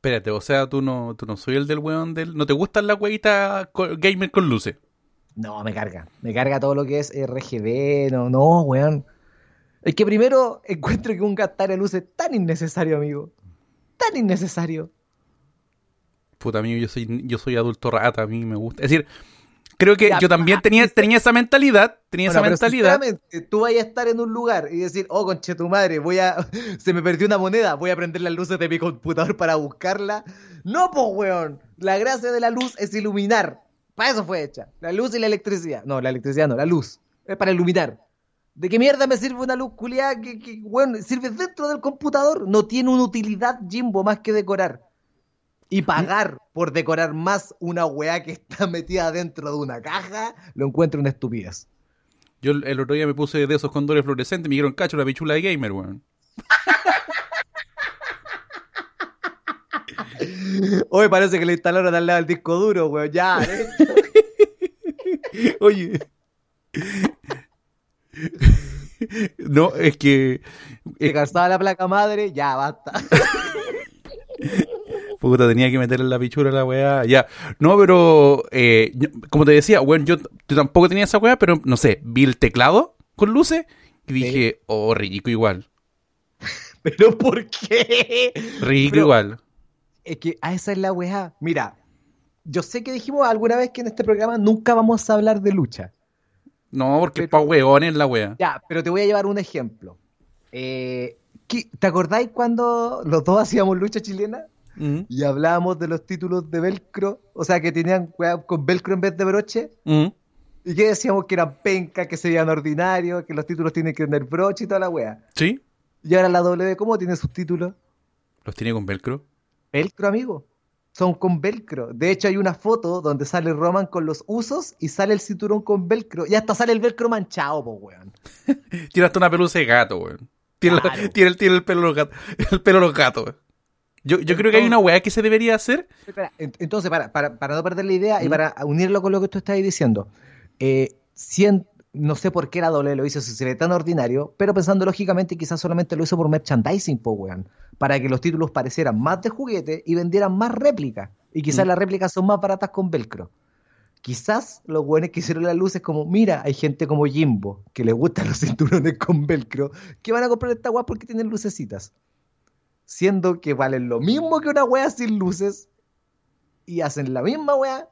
Espérate, o sea, tú no, tú no soy el del weón del. ¿No te gustan las weitas gamer con luces? No, me carga. Me carga todo lo que es RGB. No, no, weón. Es que primero encuentro que un gastar de luces es tan innecesario, amigo. Tan innecesario. Puta, amigo, yo soy, yo soy adulto rata, a mí me gusta. Es decir, creo que yo también tenía, tenía esa mentalidad. Tenía esa mentalidad. Tú vayas a estar en un lugar y decir, oh, conche tu madre, voy a. Se me perdió una moneda, voy a prender las luces de mi computador para buscarla. No, pues, weón. La gracia de la luz es iluminar. Para eso fue hecha. La luz y la electricidad. No, la electricidad no, la luz. Es para iluminar. ¿De qué mierda me sirve una luz culiada que, que, bueno, sirve dentro del computador? No tiene una utilidad, Jimbo, más que decorar. Y pagar por decorar más una weá que está metida dentro de una caja, lo encuentro una estupidez. Yo el otro día me puse de esos condones fluorescentes y me dieron cacho la pichula de gamer, weón. Hoy parece que le instalaron al lado del disco duro, weón. Ya, ¿eh? Oye. No, es que. Gastaba la placa madre, ya basta. Puta, tenía que meterle la pichura a la weá. Ya. No, pero. Eh, como te decía, bueno, yo, tampoco tenía esa weá, pero no sé, vi el teclado con luces y dije, oh, ridículo igual. ¿Pero por qué? Ridículo igual. Es que a esa es la weá. Mira, yo sé que dijimos alguna vez que en este programa nunca vamos a hablar de lucha. No, porque es pa' weones la wea. Ya, pero te voy a llevar un ejemplo. Eh, ¿Te acordáis cuando los dos hacíamos lucha chilena? Mm. Y hablábamos de los títulos de velcro, o sea, que tenían con velcro en vez de broche. Mm. Y que decíamos que eran pencas, que se veían ordinarios, que los títulos tienen que tener broche y toda la wea. ¿Sí? Y ahora la W, ¿cómo tiene sus títulos? ¿Los tiene con velcro? Velcro, amigo. Son con velcro. De hecho, hay una foto donde sale Roman con los usos y sale el cinturón con velcro. Y hasta sale el velcro manchado, po, weón. tiene hasta una pelusa de gato, weón. Tiene, Claro. la- tiene el, tiene el pelo de los gatos. El pelo de los gatos. Yo, yo creo que hay una weá que se debería hacer. Entonces, para, para, para no perder la idea y para unirlo con lo que tú estás diciendo, eh, no sé por qué la doble lo hizo si se ve tan ordinario, pero pensando lógicamente, quizás solamente lo hizo por merchandising, po, weón, para que los títulos parecieran más de juguete y vendieran más réplicas. Y quizás Mm. las réplicas son más baratas con velcro. Quizás los weones que hicieron las luces como, mira, hay gente como Jimbo, que le gustan los cinturones con velcro, que van a comprar esta weá porque tienen lucecitas. Siendo que valen lo mismo que una weá sin luces y hacen la misma weá,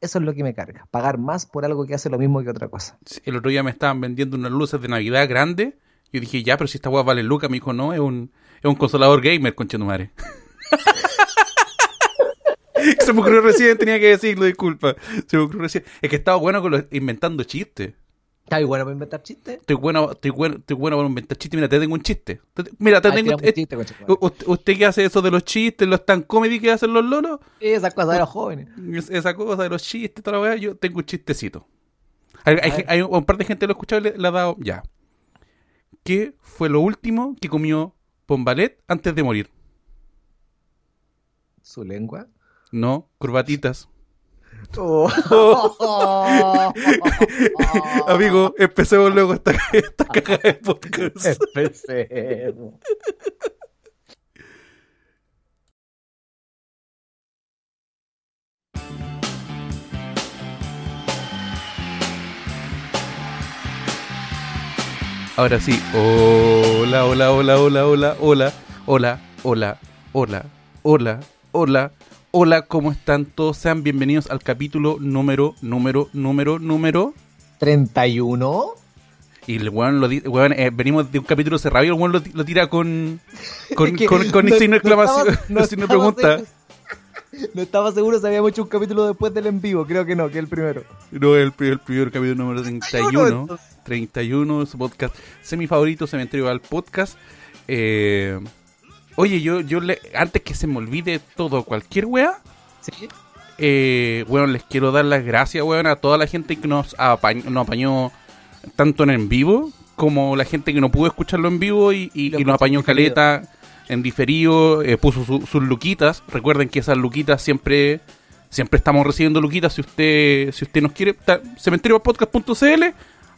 eso es lo que me carga. Pagar más por algo que hace lo mismo que otra cosa. El otro día me estaban vendiendo unas luces de Navidad grandes. Yo dije, ya, pero si esta weá vale lucas. Me dijo, no, es un, es un consolador gamer, conchetumare. Se me ocurrió recién, tenía que decirlo, disculpa. Se me ocurrió recién. Es que estaba bueno con los, inventando chistes. ¿Está muy bueno para inventar chistes? Estoy bueno, estoy bueno, estoy bueno para inventar chistes. Mira, te tengo un chiste. Te- Mira, te Ah, tengo un chiste, concha tu madre. U- ¿Usted que hace eso de los chistes, los tan comedy que hacen los lolos? Esas cosas de los jóvenes. Es- Esa cosa de los chistes, toda la weá, yo tengo un chistecito. Hay, un par de gente que lo ha escuchado y le, le ha dado ya. ¿Qué fue lo último que comió Pombalet antes de morir? Su lengua. No, corbatitas. Oh. Amigo, empecemos luego esta, esta caja de podcast. Empecemos. Ahora sí. Hola, hola, hola, hola, hola, hola, hola, hola, hola, hola, hola, hola, ¿cómo están todos? Sean bienvenidos al capítulo número, número, número, número. 31. Y el weón lo weón, eh, venimos de un capítulo cerrado y el weón lo, ti- lo tira con con, Es que con, con no- signo de no exclamación, no signo de pregunta. seguro- No estaba seguro si habíamos hecho un capítulo después del en vivo. Creo que no, que el primero. No, el, el primer capítulo número 31. entonces. 31, su podcast semi favorito, Cementerio al Podcast. Eh, oye, yo, yo le, antes que se me olvide todo, cualquier wea, ¿Sí? eh, bueno, les quiero dar las gracias, weón, a toda la gente que nos, apañ- nos apañó tanto en en vivo como la gente que no pudo escucharlo en vivo y, y- nos apañó diferido. caleta en diferido, eh, puso su- sus luquitas. Recuerden que esas luquitas siempre siempre estamos recibiendo luquitas si usted si usted nos quiere. Cementeriopodcast.cl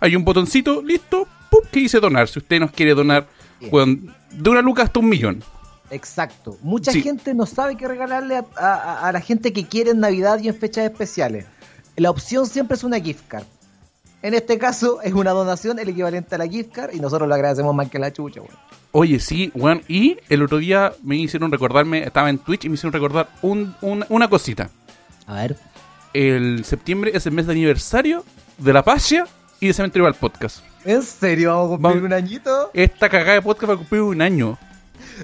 hay un botoncito, listo, pum, que dice donar. Si usted nos quiere donar, weón, de una luca hasta un millón. Exacto. Mucha Sí. gente no sabe qué regalarle a, a- a la gente que quiere en Navidad y en fechas especiales. La opción siempre es una gift card. En este caso es una donación, el equivalente a la gift card, y nosotros lo agradecemos más que la chucha, weón. Oye, sí, weón. Y el otro día me hicieron recordarme, estaba en Twitch y me hicieron recordar un- un- una cosita. A ver. El septiembre es el mes de aniversario de la Pasha y de Cementerio al Podcast. ¿En serio vamos a cumplir Vamos- un añito? Esta cagada de podcast va a cumplir un año.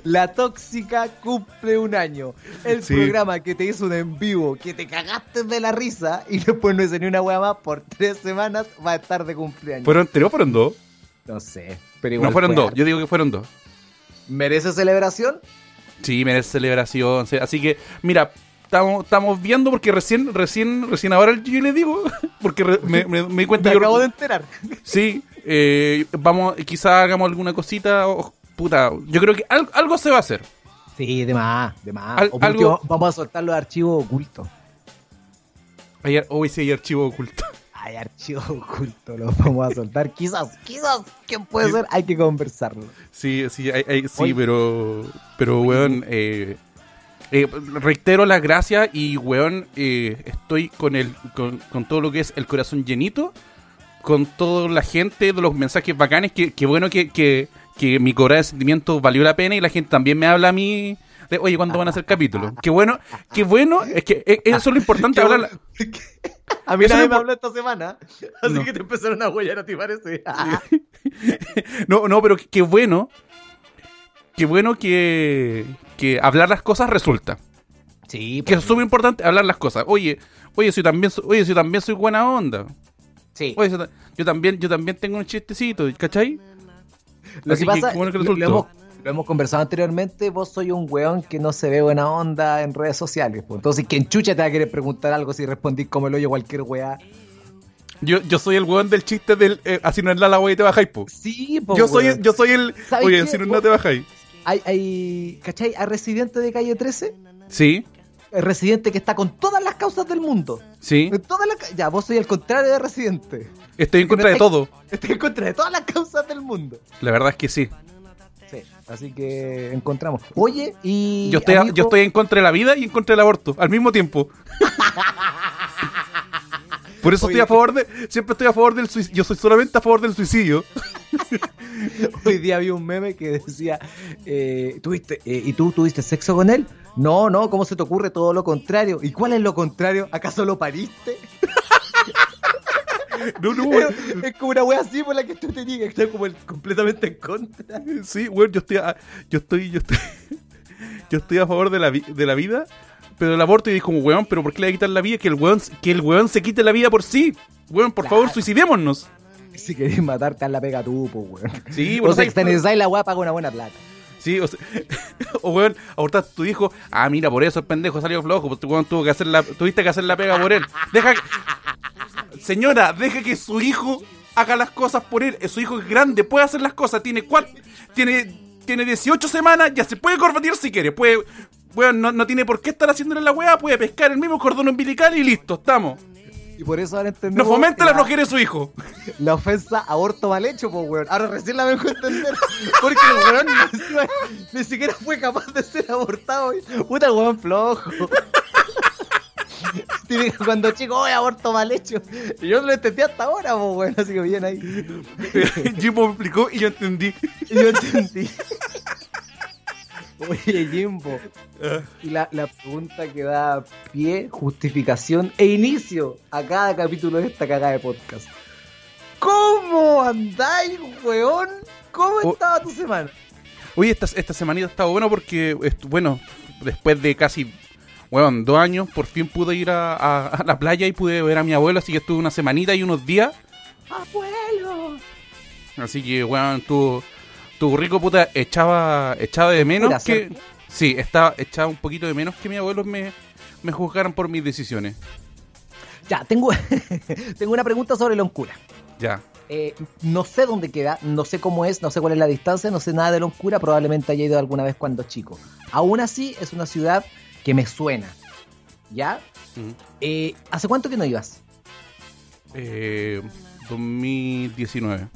La tóxica cumple un año. El Sí. programa que te hizo un en vivo, que te cagaste de la risa y después no hice ni una wea más por tres semanas, va a estar de cumpleaños. ¿Fueron tres o fueron dos? No sé, pero igual No fueron fue dos, harto. yo digo que fueron dos. ¿Merece celebración? Sí, merece celebración. sí. Así que, mira, estamos, estamos viendo porque recién, recién, recién ahora yo le digo, porque re- me, me- me di cuenta Me yo- acabo de enterar. Sí, eh, vamos, quizá hagamos alguna cosita. o- puta, yo creo que al- algo se va a hacer. Sí, de más, de más. Al- algo- vamos a soltar los archivos ocultos. Hay, hoy sí hay archivo oculto. Hay archivos ocultos, los vamos a soltar. Quizás, quizás, ¿quién puede ser? Hay que conversarlo. Sí, sí, hay- hay- sí, Oye. pero, pero, weón, eh, eh, reitero las gracias y, weón, eh, estoy con, el, con, con todo lo que es el corazón llenito, con toda la gente, de los mensajes bacanes, que, que bueno que, que, que mi cobra de sentimientos valió la pena y la gente también me habla a mí de, oye, ¿cuándo van a hacer capítulos? Qué bueno, qué bueno, es que eh, eso es lo importante, hablar... A mí nadie me habló esta semana, así No. que te empezaron a huellar a ti, parece. No, no, pero qué bueno, qué bueno que, que hablar las cosas resulta. Sí, que es súper importante hablar las cosas. Oye, oye, si yo también, oye, si yo también soy buena onda. sí. Oye, yo también, yo también tengo un chistecito, ¿cachai? Lo Así que pasa, que lo, hemos, lo hemos conversado anteriormente, vos soy un weón que no se ve buena onda en redes sociales. pues. Entonces, ¿quién chucha te va a querer preguntar algo si respondís como el hoyo cualquier weá? Yo, yo soy el weón del chiste del eh, así no es la la y te bajáis, po. Sí, Yo soy, weón. el- yo soy el. ¿Sabes Oye, si no, no te bajáis. Hay, hay, ¿cachai? A residente de calle 13, Sí, el residente que está con todas las causas del mundo. sí. Todas las ya, vos soy el contrario de residente. Estoy en contra de todo. Estoy en contra de todas las causas del mundo. La verdad es que sí. Sí, así que encontramos. Oye, y. Yo estoy, amigo- yo estoy en contra de la vida y en contra del aborto al mismo tiempo. Por eso Oye. estoy a favor de. Siempre estoy a favor del suicidio. Yo soy solamente a favor del suicidio. Hoy día vi un meme que decía, eh, ¿tuviste, eh, ¿y tú tuviste sexo con él? No, no, ¿cómo se te ocurre todo lo contrario? ¿Y cuál es lo contrario? ¿Acaso lo pariste? No, no, Es, weón. es como una wea así por la que tú tenías que estar como el- completamente en contra. Sí, weón, yo estoy a, yo estoy, yo estoy, yo estoy a favor de la, vi- de la vida, pero del aborto y dijo como, weón, pero ¿por qué le voy a quitar la vida? Que el weón, que el weón se quite la vida por sí. Weón, por Claro. favor, suicidémonos. Si querés matarte, haz la pega tú, pues, weón. Sí, o bueno, sea, ¿sabes? externalizáis la weá, paga una buena plata. Sí, o, sea, o weón, abortaste a tu hijo. Ah, mira, por eso el pendejo salió flojo. Porque weón tuvo que hacer la, tuviste que hacer la pega por él. Deja que- Señora, deja que su hijo haga las cosas por él. Su hijo es grande, puede hacer las cosas. Tiene cuatro, tiene, tiene 18 semanas, ya se puede corbatir si quiere. Puede, weón, no, no tiene por qué estar haciéndole la weá. Puede pescar el mismo cordón umbilical y listo, estamos. Y por eso ahora entendemos No fomente la flojera de su hijo. la ofensa aborto mal hecho, pues, weón. Ahora recién la vengo a entender. Porque el weón ni siquiera, fue capaz de ser abortado. Puta, weón flojo. Típico cuando chico, oye, aborto mal hecho. Y yo no lo entendí hasta ahora, pues. Así que bien ahí. Jimbo me explicó y yo entendí. Y yo entendí. Oye, Jimbo. Ah. Y la, la pregunta que da pie, justificación e inicio a cada capítulo de esta cagada de podcast. ¿Cómo andáis, weón? ¿Cómo Oh. estaba tu semana? Oye, esta, esta semanita estaba bueno porque, bueno, después de casi, weón, dos años, por fin pude ir a, a- a la playa y pude ver a mi abuelo, así que estuve una semanita y unos días. ¡Abuelo! Así que, weón, estuvo, estuvo rico, puta, echaba, echaba de menos Pura, que... Sí, estaba, echaba un poquito de menos que mi abuelo me, me juzgaran por mis decisiones. Ya, tengo, tengo una pregunta sobre Loncura. Ya. Eh, no sé dónde queda, no sé cómo es, no sé cuál es la distancia, no sé nada de Loncura, probablemente haya ido alguna vez cuando chico. Aún así, es una ciudad que me suena. ¿Ya? Eh, ¿Hace cuánto que no ibas? Eh, 2019.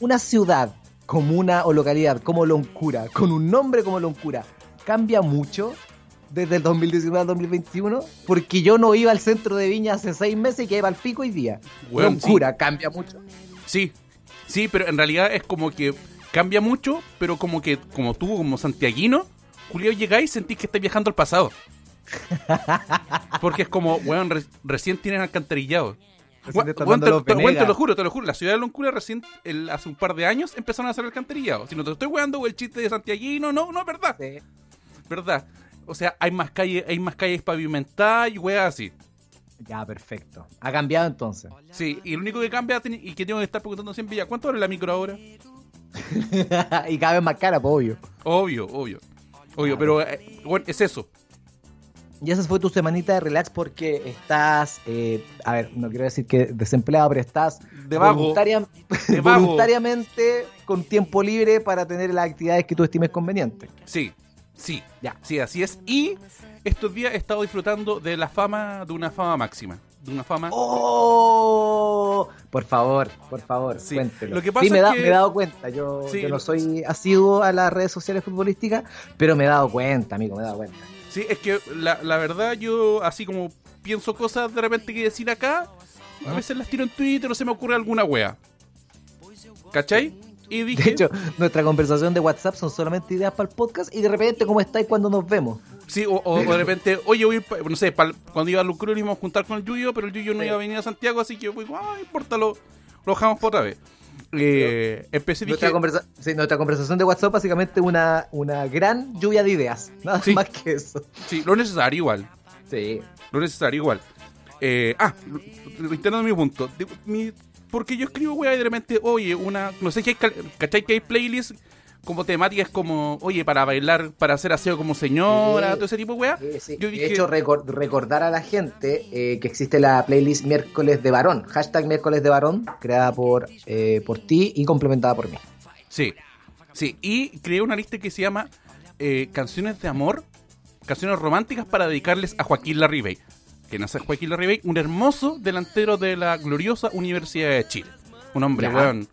Una ciudad, comuna o localidad como Loncura, con un nombre como Loncura, cambia mucho desde el 2019 al 2021, porque yo no iba al centro de Viña hace seis meses y que iba al pico hoy día. Weón, Locura, cambia mucho. Sí, sí, pero en realidad es como que cambia mucho, pero como que, como tú, como santiaguino, Julio llegáis y sentís que estás viajando al pasado. Porque es como, weón, re- recién tienen alcantarillado. Recién te Weón, te, te- weón, te lo juro, te lo juro. La ciudad de Loncura recién, el- hace un par de años, empezaron a hacer alcantarillado. Si no te estoy weando, o el chiste de santiaguino, no, no, es verdad. Sí. verdad. O sea, hay más calles, hay más calles pavimentadas y weas así. Ya, perfecto. Ha cambiado entonces. Sí, y lo único que cambia y que tengo que estar preguntando siempre ya, ¿cuánto vale la micro ahora? y cada vez más cara, pues, obvio. Obvio, obvio. Obvio, pero eh, bueno, es eso. Y esa fue tu semanita de relax porque estás, eh, a ver, no quiero decir que desempleado, pero estás De vago. voluntaria- De vago. voluntariamente con tiempo libre para tener las actividades que tú estimes convenientes. Sí, sí, Ya. sí, así es. Y estos días he estado disfrutando de la fama, de una fama máxima. De una fama. ¡Oh! Por favor, por favor, Sí. cuéntelo. Lo que pasa sí, me, es da- que- me he dado cuenta. Yo, Sí, yo no lo- soy asiduo a las redes sociales futbolísticas, pero me he dado cuenta, amigo, me he dado cuenta. Sí, es que la, la verdad yo así como pienso cosas de repente que decir acá, a veces las tiro en Twitter o se me ocurre alguna wea. ¿Cachai? Y dije, De hecho, nuestra conversación de WhatsApp son solamente ideas para el podcast y de repente, ¿cómo estáis cuando nos vemos? sí, o, o- o de repente, oye, voy, no sé, cuando iba a Lucro íbamos a juntar con el Yuyo, pero el Yuyo no iba a venir a Santiago, así que pues, ah, no importa, lo, lo dejamos por otra vez. Eh, empecé Nuestra, dije, conversa- sí, nuestra conversación de WhatsApp básicamente una, una gran lluvia de ideas. Nada Sí. más que eso. sí, lo necesario igual. Sí. Lo necesario igual. Eh, ah, reiterando mi punto. Mi- porque yo escribo, weá, y de repente, oye, una. No sé si hay. ¿Cachai que hay playlists como temáticas como, oye, para bailar, para hacer aseo como señora, Sí. todo ese tipo de weá? Sí, sí. Yo De hecho, recor- recordar a la gente eh, que existe la playlist Miércoles de Varón, hashtag Miércoles de Varón, creada por, eh, por ti y complementada por mí. Sí, sí. Y creé una lista que se llama eh, Canciones de Amor, canciones románticas para dedicarles a Joaquín Larribey. Que nace Joaquín Larribey, un hermoso delantero de la gloriosa Universidad de Chile. Un hombre, Ya. weón.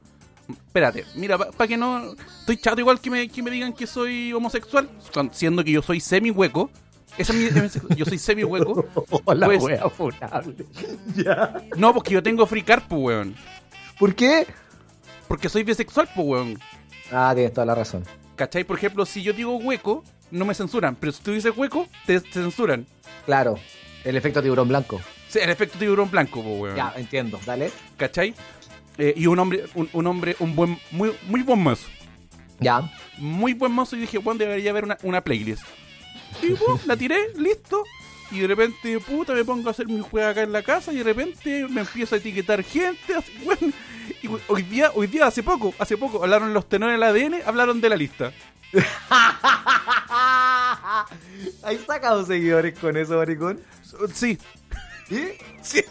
Espérate, mira, para que no. Estoy chato igual que me, que me digan que soy homosexual, siendo que yo soy semi hueco. Esa es mi, yo soy semi hueco. Hola, Pues- wea ya. No, porque yo tengo free carpo, weón. ¿Por qué? Porque soy bisexual, pues, weón. Ah, tienes toda la razón. ¿Cachai? Por ejemplo, si yo digo hueco, no me censuran. Pero si tú dices hueco, te censuran. Claro, el efecto tiburón blanco. Sí, el efecto tiburón blanco, weón. Ya, entiendo. Dale. ¿Cachai? Eh, y un hombre, un, un hombre, un buen, muy, muy buen mozo. Ya. Muy buen mozo. Y dije, Juan, debería haber una, una playlist. Y pum, la tiré, listo. Y de repente, puta, me pongo a hacer mi juego acá en la casa y de repente me empiezo a etiquetar gente. Así, weón. Y hoy día, hoy día, hace poco, hace poco, hablaron los tenores del ADN, hablaron de la lista. ¿Has sacado seguidores con eso, maricón? Sí, ¿Sí? Sí,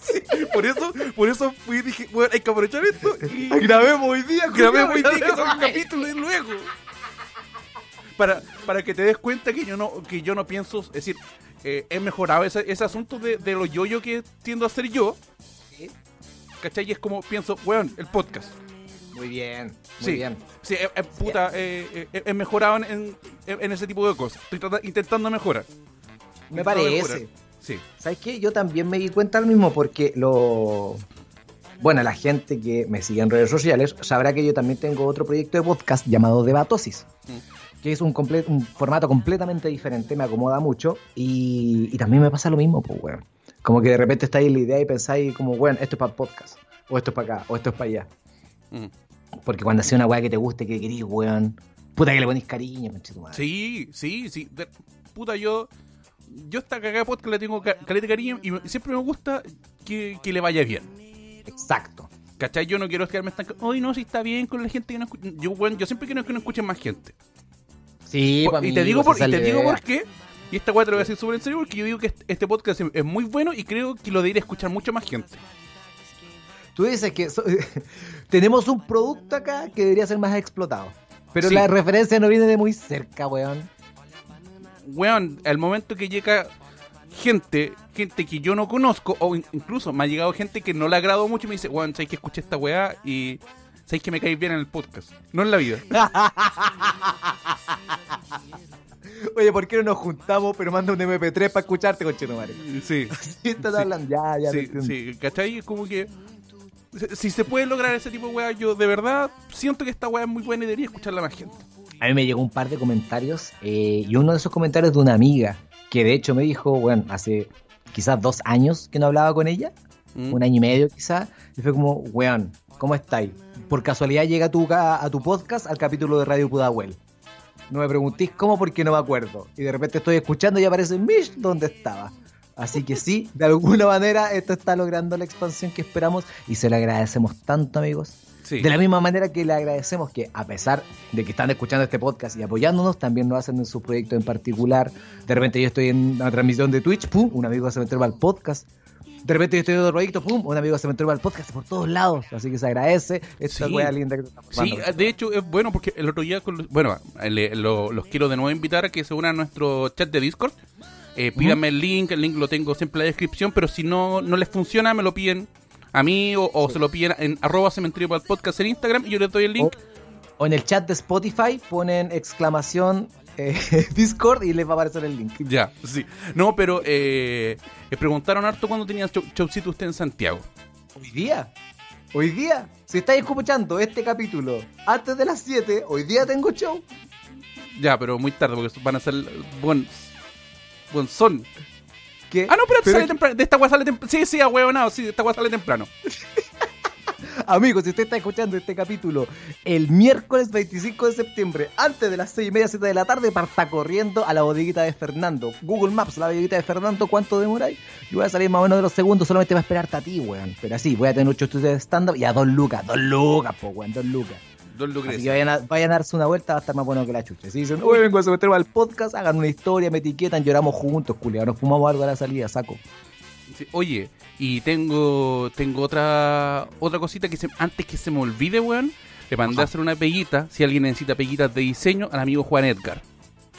sí, por eso, por eso fui y dije, bueno, hay que aprovechar esto y Grabemos hoy día, grabemos hoy día que son un grabemos. capítulo y luego. Para, para que te des cuenta que yo no, que yo no pienso, es decir, eh, he mejorado ese, ese asunto de, de lo yo-yo que tiendo a hacer yo. ¿cachai? Y es como pienso, weón, el podcast. Muy bien, muy Sí. bien. Sí, eh, eh, puta, eh, eh, he mejorado en, en, en ese tipo de cosas. Estoy intentando mejorar. Me Intentando parece. mejorar. Sí. ¿Sabes qué? Yo también me di cuenta lo mismo porque lo... Bueno, la gente que me sigue en redes sociales sabrá que yo también tengo otro proyecto de podcast llamado Debatosis, Mm. que es un, comple- un formato completamente diferente, me acomoda mucho y, y también me pasa lo mismo, pues, weón. Como que de repente estáis en la idea y pensáis como, weón, esto es para podcast, o esto es para acá, o esto es para allá. Mm. Porque cuando hacía una weá que te guste, que querís, weón, puta que le ponéis cariño, conchetumadre. Sí, sí, sí. De- puta, yo. Yo esta cagada de podcast le tengo ca- caleta cariño y me- siempre me gusta que, que le vaya bien. Exacto. ¿Cachai? Yo no quiero quedarme estancado. Hoy no, si está bien con la gente que no escucha. Yo, bueno, yo siempre quiero que no escuchen más gente. Sí, Por- y te digo, por, y te digo por qué. Y esta weá te lo voy a decir súper en serio porque yo digo que este, este podcast es, es muy bueno y creo que lo debería escuchar mucho más gente. Tú dices que so- tenemos un producto acá que debería ser más explotado. Pero Sí. la referencia no viene de muy cerca, weón. Weón, al momento que llega gente, gente que yo no conozco, o in- incluso me ha llegado gente que no le agrado mucho y me dice, weón, sabes que escuché esta weá y sabes que me caes bien en el podcast. No en la vida. Oye, ¿por qué no nos juntamos? Pero manda un MP3 para escucharte, conchetumare. Sí. Sí, estás Sí. hablando. Ya, ya. Sí, sí, ¿cachai? Es como que. Si- se puede lograr ese tipo de weá, yo de verdad siento que esta weá es muy buena y debería escucharla más gente. A mí me llegó un par de comentarios eh, y uno de esos comentarios de una amiga que de hecho me dijo, bueno, hace quizás dos años que no hablaba con ella, ¿Mm? un año y medio quizás, y fue como, weón, ¿cómo estáis? Por casualidad llega a tu, ca- a tu podcast al capítulo de Radio Pudahuel. No me preguntéis cómo porque no me acuerdo. Y de repente estoy escuchando y aparece Mish donde estaba. Así que sí, de alguna manera esto está logrando la expansión que esperamos y se lo agradecemos tanto amigos. Sí. De la misma manera que le agradecemos que, a pesar de que están escuchando este podcast y apoyándonos, también lo hacen en su proyecto en particular. De repente yo estoy en una transmisión de Twitch, pum, un amigo se metió al podcast. De repente yo estoy en otro proyecto, pum, un amigo se metió al podcast por todos lados. Así que se agradece esta Sí. linda que estamos Sí, de hecho es bueno porque el otro día, con los- bueno, le- lo- los quiero de nuevo invitar a que se unan a nuestro chat de Discord. Eh, pídanme el link, el link lo tengo siempre en la descripción, pero si no, no les funciona, me lo piden a mí o, o se lo piden en arroba cementerio para el podcast en Instagram y yo les doy el link. O en el chat de Spotify ponen exclamación eh, Discord y les va a aparecer el link. Ya, sí. No, pero eh, me preguntaron harto cuando tenía show, showcito usted en Santiago. Hoy día, hoy día, si estáis escuchando este capítulo antes de las 7, hoy día tengo show. Ya, pero muy tarde porque van a ser buen, son. ¿Qué? Ah, no, pero, Pero sale temprano. De esta weá sale temprano. Sí, sí, a huevo, sí, de esta weá sale temprano. Amigos, si usted está escuchando este capítulo el miércoles 25 de septiembre, antes de las 6 y media, 7 de la tarde, parta corriendo a la bodeguita de Fernando. Google Maps, la bodeguita de Fernando, ¿cuánto demoráis? Yo voy a salir más o menos de los segundos, solamente va a esperarte a ti, weón. Pero así, voy a tener 8 estudios de stand-up y a 2 lucas, 2 lucas, po, weón, 2 lucas. Don Así que vayan a, vayan a darse una vuelta, va a estar más bueno que la chucha. Si dicen, uy, vengo a someterme al podcast, hagan una historia, me etiquetan, lloramos juntos, culiao, nos fumamos algo a la salida, saco. Sí, Oye, y tengo tengo otra otra cosita que se, antes que se me olvide, weón, le mandé Ajá. a hacer una peguita, si alguien necesita peguitas de diseño, al amigo Juan Edgar.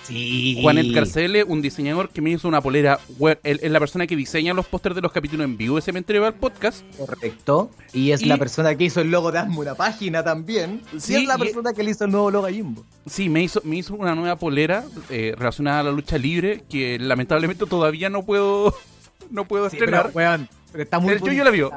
Sí. Juan Edgar CL, un diseñador que me hizo una polera, es la persona que diseña los pósters de los capítulos en vivo de Cementerio del Podcast. Correcto. Y es Y- la persona que hizo el logo de Hazme una página también. Sí, y es la y- persona que le hizo el nuevo logo a Jimbo. Sí, me hizo, me hizo una nueva polera eh, relacionada a la lucha libre que lamentablemente todavía no puedo no puedo Sí, estrenar. pero, weón, pero está muy Pero yo la vio.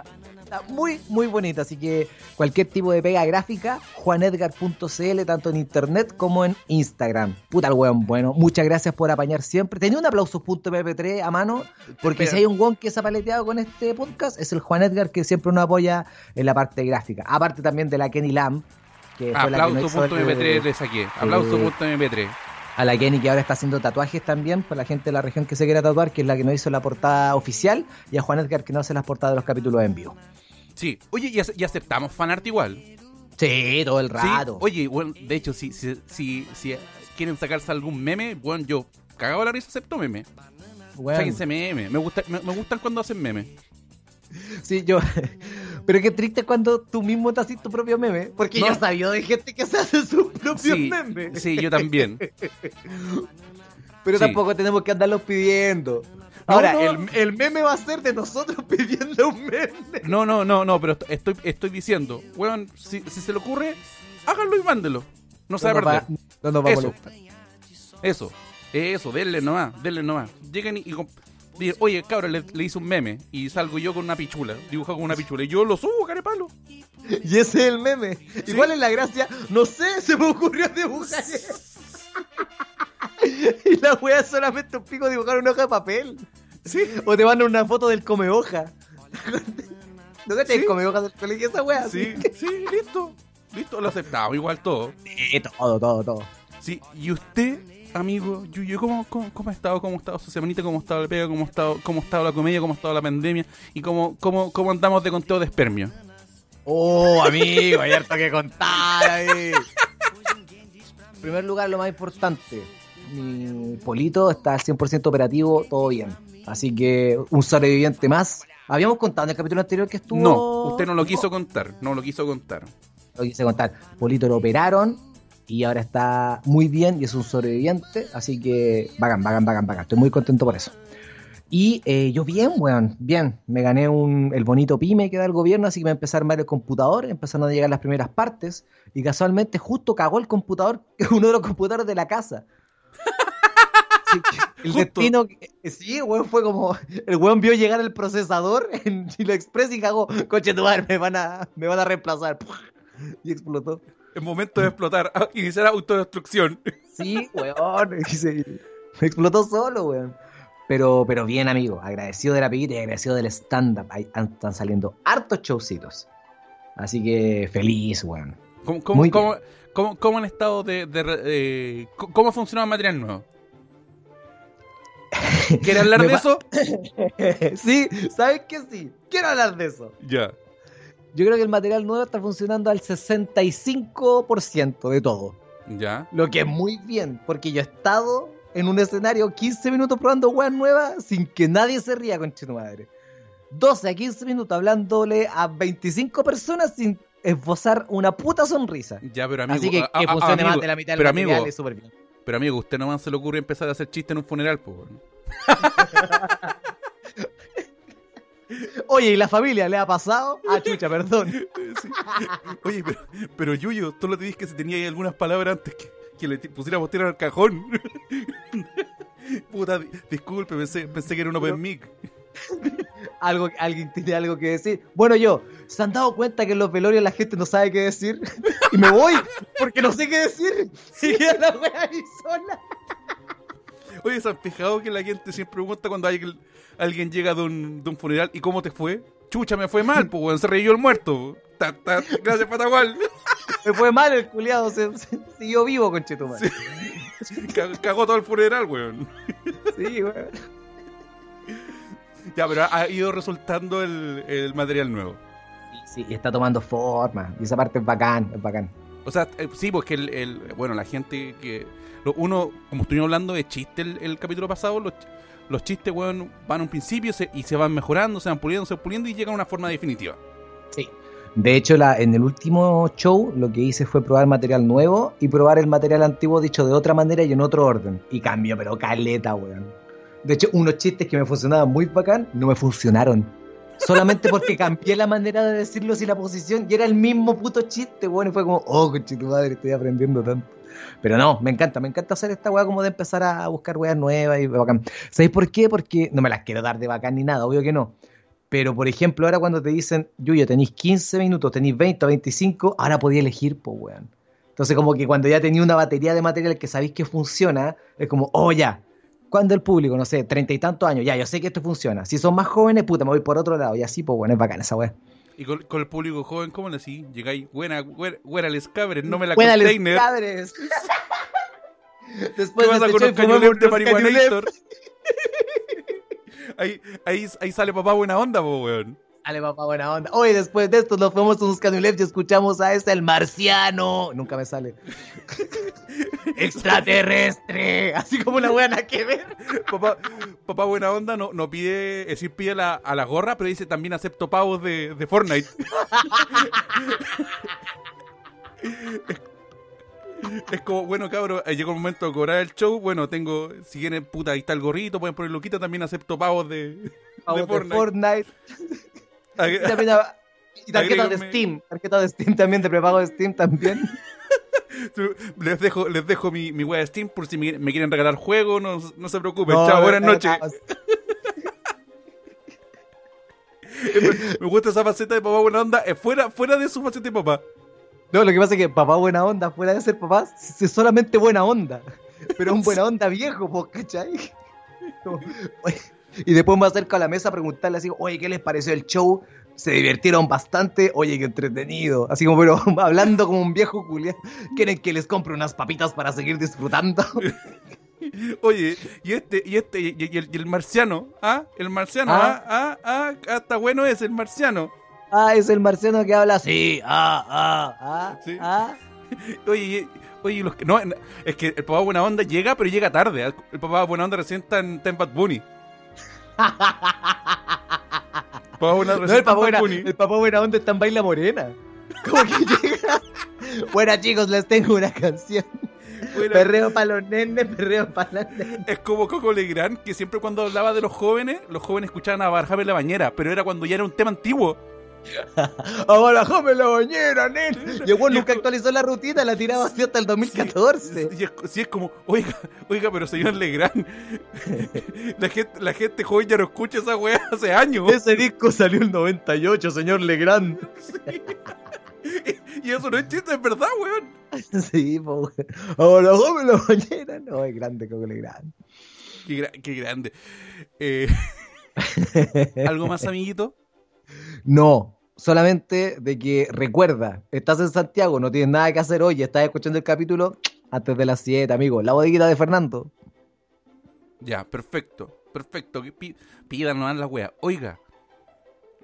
Está muy, muy bonita. Así que cualquier tipo de pega gráfica, juanedgar.cl, tanto en internet como en Instagram. Puta el weón, bueno. Muchas gracias por apañar siempre. Tenía un aplauso.mp3 a mano, porque si hay un weón que se ha paleteado con este podcast, es el Juan Edgar que siempre nos apoya en la parte gráfica. Aparte también de la Kenny Lam. Que el- Aplauso.mp3 le saqué. Aplauso.mp3. a la Kenny que ahora está haciendo tatuajes también, por la gente de la región que se quiera tatuar, que es la que nos hizo la portada oficial, y a Juan Edgar que nos hace las portadas de los capítulos en vivo. Sí. Oye, y, ace- y aceptamos fanart igual. Sí, todo el Sí. rato. Oye, bueno, de hecho, si, si, si, si quieren sacarse algún meme, bueno, yo cagado la risa acepto meme. Weón. Sáquense meme. Me, gusta, me, me gustan cuando hacen meme. Sí, yo. Pero qué triste cuando tú mismo te haces tu propio meme. Porque No. yo sabía de gente que se hace su propio Sí, meme. sí, yo también. Pero sí. tampoco tenemos que andarlos pidiendo. Ahora, no. El, el meme va a ser de nosotros pidiendo un meme. No, no, no, no, pero estoy, estoy diciendo, weón, si, si se le ocurre, háganlo y mándelo. No se va a perder. no nos va Eso. Eso, eso, denle nomás, denle nomás. Lleguen y, y oye, cabrón, le, le hice un meme y salgo yo con una pichula, dibujado con una pichula, y yo lo subo, carepalo. Y ese es el meme. ¿Y cuál es la gracia? No sé, se me ocurrió dibujar. y la wea es solamente un pico dibujar una hoja de papel. Sí, O te mandan una foto del come hoja. ¿No cachai Sí. el come hoja del colegio esa wea? sí, sí, listo. Listo, lo aceptamos, igual todo. Sí, todo, todo, todo. Sí, y usted, amigo Yuyo, ¿cómo, cómo, cómo ha estado? ¿Cómo ha estado su semanita? ¿Cómo ha estado la pega? ¿Cómo ha estado, cómo ha estado la comedia? ¿Cómo ha estado la pandemia? ¿Y cómo, cómo, cómo andamos de conteo de espermio? Oh, amigo, hay harto que contar ahí. En primer lugar, lo más importante. Mi polito está al 100% operativo, todo bien. Así que un sobreviviente más. Habíamos contado en el capítulo anterior que estuvo... No, usted no lo quiso contar, no lo quiso contar. Lo quise contar. Polito lo operaron y ahora está muy bien y es un sobreviviente. Así que bacán, bacán, bacán, bacán. Estoy muy contento por eso. Y eh, yo bien, weón, bien. Me gané un, el bonito pyme que da el gobierno, así que me empecé a armar el computador, empezaron a llegar las primeras partes y casualmente justo cagó el computador, uno de los computadores de la casa. El Justo. destino. Sí, weón, fue como. El weón vio llegar el procesador en Chile Express y cagó, coche tu madre, me van a, me van a reemplazar. Y explotó. Es momento de explotar, iniciar autodestrucción. Sí, weón. me explotó solo, weón. Pero, pero bien, amigo. Agradecido de la peguita y agradecido del stand-up. Ahí están saliendo hartos showcitos. Así que feliz, weón. ¿Cómo, cómo, Muy cómo, cómo- cómo han estado de... eh, ¿Cómo ha funcionado el material nuevo? ¿Quieres hablar de eso? sí, ¿sabes qué? Sí. Quiero hablar de eso. Ya. Yo creo que el material nuevo está funcionando al 65% de todo. Ya. Lo que es muy bien, porque yo he estado en un escenario 15 minutos probando weas nuevas sin que nadie se ría con tu madre. 12 a 15 minutos hablándole a 25 personas sin esbozar una puta sonrisa. Ya, pero amigo... Así que a- que a- funcione amigo, más de la mitad del pero material amigo, es súper bien. pero amigo, usted nomás se le ocurre empezar a hacer chistes en un funeral, pues. Oye, ¿y la familia le ha pasado? Ah, chucha, perdón. Sí. Oye, pero, pero Yuyo, tú lo te dijiste que se tenía ahí algunas palabras antes que, que le pusiéramos tierra al cajón. Puta, di- disculpe, pensé, pensé que era un open mic. Algo, alguien tiene algo que decir. Bueno, yo, ¿se han dado cuenta que en los velorios la gente no sabe qué decir? y me voy, porque no sé qué decir. Y queda la wea ahí sola. Oye, ¿se han fijado que la gente siempre pregunta cuando hay, alguien llega de un, de un funeral y cómo te fue? Chucha, me fue mal, pues, weón, se reyó el muerto. Ta, ta, gracias, Patagual. Me fue mal el culiado, se, se- siguió vivo con Chetumal. Ca- Cagó todo el funeral, weón. Sí, weón. Ya, pero ha, ido resultando el, el material nuevo. Sí, y está tomando forma. Y esa parte es bacán, es bacán. O sea, eh, sí, porque el, el- bueno, la gente que... uno, como estuvimos hablando de chiste el, capítulo pasado, los, ch- los chistes, weón, van a un principio se- y se van mejorando, se van puliendo, se van puliendo y llegan a una forma definitiva. Sí. De hecho, en el último show lo que hice fue probar material nuevo y probar el material antiguo dicho de otra manera y en otro orden. Y cambio, pero caleta, weón. De hecho, unos chistes que me funcionaban muy bacán no me funcionaron. Solamente porque cambié la manera de decirlos y la posición y era el mismo puto chiste, weón. Y fue como, oh, conche tu madre, estoy aprendiendo tanto. Pero no, me encanta, me encanta hacer esta weá como de empezar a buscar weas nuevas y bacán. ¿Sabéis por qué? Porque no me las quiero dar de bacán ni nada, obvio que no. Pero, por ejemplo, ahora cuando te dicen, Yuyo, tenéis 15 minutos, tenéis 20 o 25, ahora podía elegir, pues, weón. Entonces, como que cuando ya tenía una batería de material que sabéis que funciona, es como, oh, ya. Cuando el público, no sé, treinta y tantos años, ya, yo sé que esto funciona. Si son más jóvenes, puta, me voy por otro lado. Y así, pues, bueno, es bacán esa weá. Y con, con el público joven, ¿cómo le decís? Llegáis, buena, buena, buena les cabres, no me la Buena, les container. cabres. ¿Qué Después pasa de con este fumamos cañones de marihuanator? ahí, ahí, ahí sale papá buena onda, po, weón. Dale, papá, buena onda. Hoy, después de esto, nos fuimos a canulefs y escuchamos a ese, el marciano. Nunca me sale. Extraterrestre. Así como una buena que ver. Papá, papá buena onda no, no pide, es decir, pide la, a la gorra, pero dice también acepto pavos de, de Fortnite. es, como, bueno, cabrón, eh, llegó el momento de cobrar el show. Bueno, tengo, si quieren, puta, ahí está el gorrito, pueden poner loquita, también acepto pavos de, Pavos de Fortnite. Fortnite. Y, también y tarjeta de. Steam. Tarjeta de Steam también, de prepago de Steam también. Les dejo, les dejo mi, mi web de Steam por si me, me quieren regalar juegos, no, no se preocupen. No, Chao, buenas no, noches. no. Me gusta esa faceta de papá buena onda, eh, fuera, fuera de su faceta de papá. No, lo que pasa es que papá buena onda, fuera de ser papá, es solamente buena onda. Pero un buena onda viejo, pues, ¿cachai? Como, Y después me acerco a la mesa a preguntarle así, oye, ¿qué les pareció el show? Se divirtieron bastante, oye, qué entretenido. Así como, pero hablando como un viejo culiado. ¿Quieren que les compre unas papitas para seguir disfrutando? Oye, y este, y este, y, y el, y el marciano, ¿ah? El marciano, Ah. ¿ah? ¿ah? ¿ah? Está bueno es el marciano. Ah, es el marciano que habla así. Ah, ah, ah, Sí. ah. Oye, oye, los que, no, es que el papá buena onda llega, pero llega tarde. ¿ah? El papá buena onda recién está en, está en Bad Bunny. Buena onda No, el papá, Bunny. el está en Baila Morena. ¿Cómo que llega? Buenas chicos, les tengo una canción. Perreo para los nenes, perreo para las nenes. Es como Coco Legrand, que siempre cuando hablaba de los jóvenes, los jóvenes escuchaban a Barjame en la bañera, pero era cuando ya era un tema antiguo. Abarajame la bañera, nen. Y el weón nunca actualizó la rutina, la tiraba así hasta el 2014. Sí, es, sí, es como, oiga, oiga, pero señor Legrand, la gente, la gente joven ya no escucha esa weá hace años. Ese disco salió en 98, señor Legrand. Sí. Y eso no es chiste, es verdad, weón. Sí, pues. Abarajame la bañera. No, es grande como Legrand. Qué, gra- qué grande. Eh, ¿Algo más, amiguito? No, solamente de que recuerda, estás en Santiago, no tienes nada que hacer hoy, estás escuchando el capítulo antes de las 7, amigo. La bodeguita de Fernando. Ya, perfecto, perfecto. Pídanos la wea. Oiga,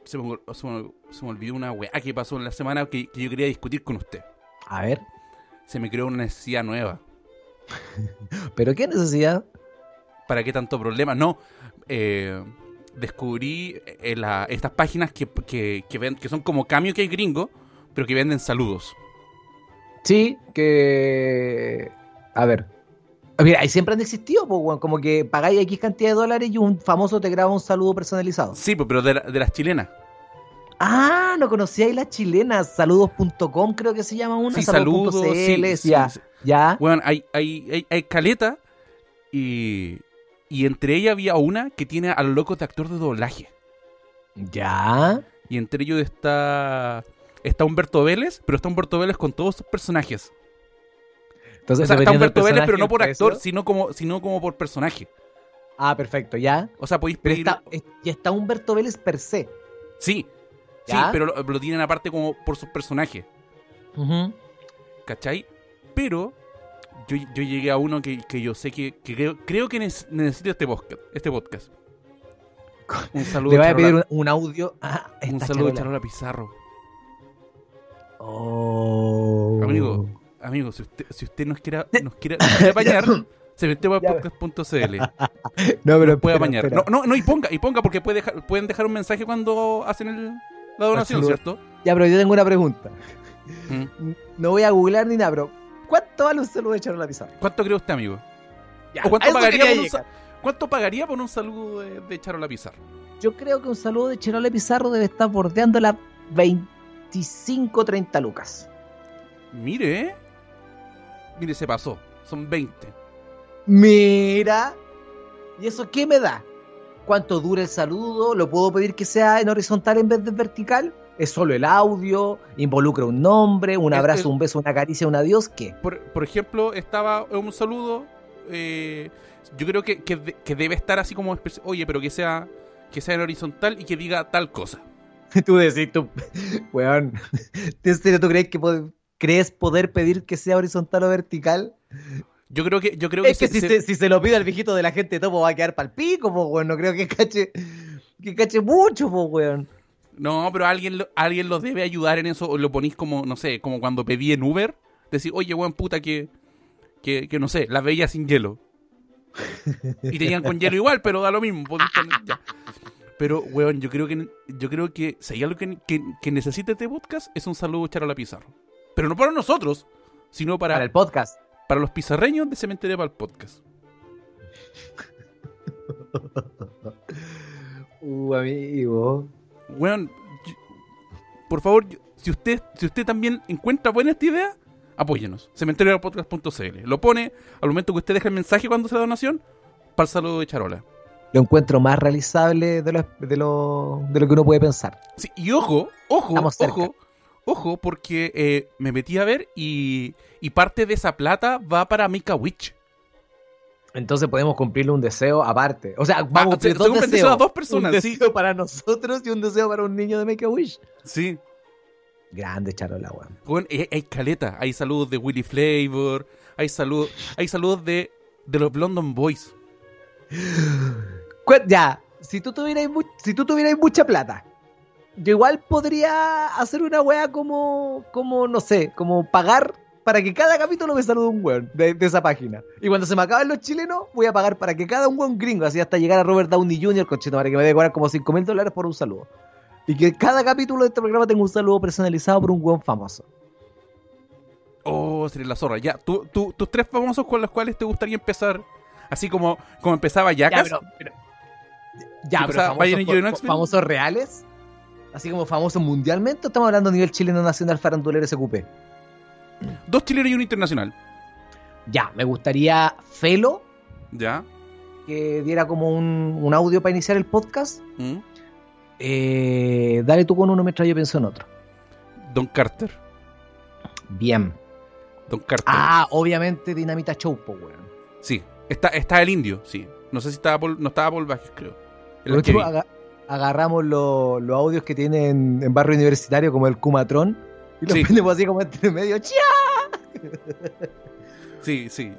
se me, se me- se me olvidó una wea que pasó en la semana que, que yo quería discutir con usted. A ver, Se me creó una necesidad nueva. ¿pero qué necesidad? ¿Para qué tanto problema? No, eh, descubrí eh, la- estas páginas que, que, que, ven- que son como cambio que hay gringo, pero que venden saludos. Sí, que. A ver. Mira, ahí siempre han existido, pues, como que pagáis X cantidad de dólares y un famoso te graba un saludo personalizado. Sí, pero de, la- de las chilenas. Ah, no conocíais las chilenas, saludos.com creo que se llama una, Sí, saludos. sí, ya, sí. ya. Bueno, hay, hay, hay, hay caleta y, y entre ellas había una que tiene a los locos de actor de doblaje. Ya. Y entre ellos está está Humberto Vélez, pero está Humberto Vélez con todos sus personajes. Entonces, O sea, está Humberto Vélez, pero no por actor, sino como, sino como por personaje. Ah, perfecto, ya. O sea, podéis Pero pedir... está, es- y está Humberto Vélez per se. Sí, sí, pero lo, lo tienen aparte como por sus personajes. ¿Cachai? Pero yo, yo llegué a uno que, que yo sé que, que creo, creo que nes- necesito este podcast. Este podcast. Un saludo, Le voy a pedir un, un audio. Ah, un saludo de charola. Pizarro. Oh. Amigo, amigo, si usted, si usted nos quiere, nos apañar, se mete a podcast.cl. No, pero puede apañar. No, no, no, y ponga, y ponga, porque puede dejar, pueden dejar un mensaje cuando hacen el, la donación. ¿cierto? Ya, pero yo tengo una pregunta. Mm. No voy a googlear ni nada, pero ¿cuánto vale un saludo de Charola Pizarro? ¿Cuánto cree usted, amigo? Ya, ¿O cuánto a pagaría, por un, ¿Cuánto pagaría por un saludo de, de Charola Pizarro? Yo creo que un saludo de Charola Pizarro debe estar bordeando las 25, 30 lucas. Mire. Mire, se pasó. Son 20. Mira. ¿Y eso qué me da? ¿Cuánto dura el saludo? ¿Lo puedo pedir que sea en horizontal en vez de en vertical? ¿Es solo el audio? ¿Involucra un nombre? ¿Un abrazo, un beso, una caricia, un adiós? ¿Qué? Por, por ejemplo, estaba un saludo. eh, yo creo que, que, de- que debe estar así como. Oye, pero que sea, que sea en horizontal y que diga tal cosa. Tú decís, tú, weón, ¿en serio tú crees que pod- crees poder pedir que sea horizontal o vertical? Yo creo que. Yo creo que, Es que se- si se- se, si se lo pide al viejito de la gente topo va a quedar pal pico, po, weón. No creo que cache, que cache mucho, po, weón. No, pero alguien lo, alguien lo debe ayudar en eso. O lo ponís como, no sé, como cuando pedí en Uber. Decir, oye, weón, puta, que, que, que no sé, las veía sin hielo. Y tenían con hielo igual, pero da lo mismo. ya. Pero, weón, yo creo que yo creo que si hay algo que, que, que necesita este podcast es un saludo echar a la pizarro. Pero no para nosotros, sino para, Para el podcast. para los pizarreños de Cementerio para el podcast. Uh, amigo. Weón, yo- por favor, yo- si usted, si usted también encuentra buena esta idea, apóyenos. Cementeriopodcast.cl. Lo pone al momento que usted deja el mensaje cuando se da donación para el saludo de Charola. Lo encuentro más realizable de lo, de lo, de lo que uno puede pensar. Sí, y ojo, ojo, ojo, ojo, porque eh, me metí a ver y, y parte de esa plata va para Mika Witch. Entonces podemos cumplirle un deseo aparte. O sea, vamos a Ah, cumplir se- dos se cumplen deseos. deseos a dos personas, un sí. deseo para nosotros y un deseo para un niño de Make a Wish. Sí. Grande Charola, weón. Weón, hay, hay caleta. Hay saludos de Willy Flavor. Hay saludos, hay saludos de, de los London Boys. Ya, si tú tuvieras mu- si tú tuvieras mucha plata, yo igual podría hacer una wea como, como, no sé, como pagar para que cada capítulo me salude un weón de, de esa página. Y cuando se me acaben los chilenos, voy a pagar para que cada un weón gringo, así hasta llegar a Robert Downey Jr., cochino, para que me dé cobrar como 5 mil dólares por un saludo. Y que cada capítulo de este programa tenga un saludo personalizado por un weón famoso. Oh, sería la zorra. Ya, tú, tú- tus tres famosos con los cuales te gustaría empezar. Así como, como empezaba Jackass. Ya, pero, pero- ya, ¿Qué pero famosos, Bayern por- famosos reales. Así como famoso mundialmente, o estamos hablando a nivel chileno nacional farandulero SQP. Dos chilenos y uno internacional. Ya, me gustaría Felo, ¿Ya? que diera como un, un audio para iniciar el podcast. ¿Mm? Eh, dale tú con uno mientras yo pienso en otro. Don Carter. Bien. Don Carter. Ah, obviamente Dinamita Show, weón. Sí. Está, está el indio, sí. No sé si estaba Paul, no estaba Paul Vázquez, creo. El último, aga- agarramos lo- los audios que tienen en barrio universitario, como el Kumatron, y los Sí. ponemos así como entre medio. ¡Chia! Sí, sí.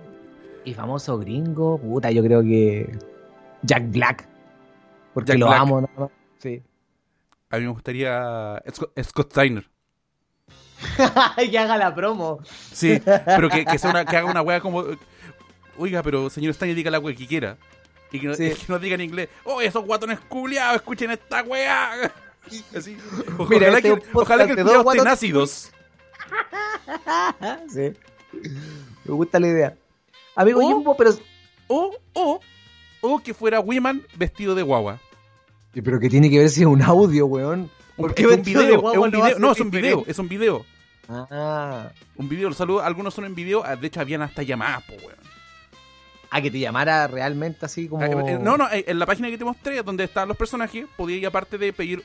Y famoso gringo, puta, yo creo que. Jack Black. Porque Jack lo Black. amo, ¿no? Sí. A mí me gustaría Scott, Scott Steiner. que haga la promo. Sí, pero que, que sea una, que haga una wea como. Oiga, pero señor Steiner, diga la wea que quiera. Y que no, Sí. que no diga en inglés. Oh, esos guatones culiados, escuchen esta wea. Así. Ojalá, Mira, este que, es un podcast ojalá que dos estén ácidos. sí. Me gusta la idea. Amigo. Jumbo, pero. O, o, o que fuera Wiman vestido de guagua. Pero que tiene que ver si es un audio, weón. Un, ¿Por qué es un video, es un. No, es un video, es un video. Ah. Un video, los saludos, algunos son en video. ah, De hecho, habían hasta llamadas, po, weón. Ah, que te llamara realmente así como. Ah, eh, No, no, eh, en la página que te mostré, donde están los personajes, podía ir aparte de pedir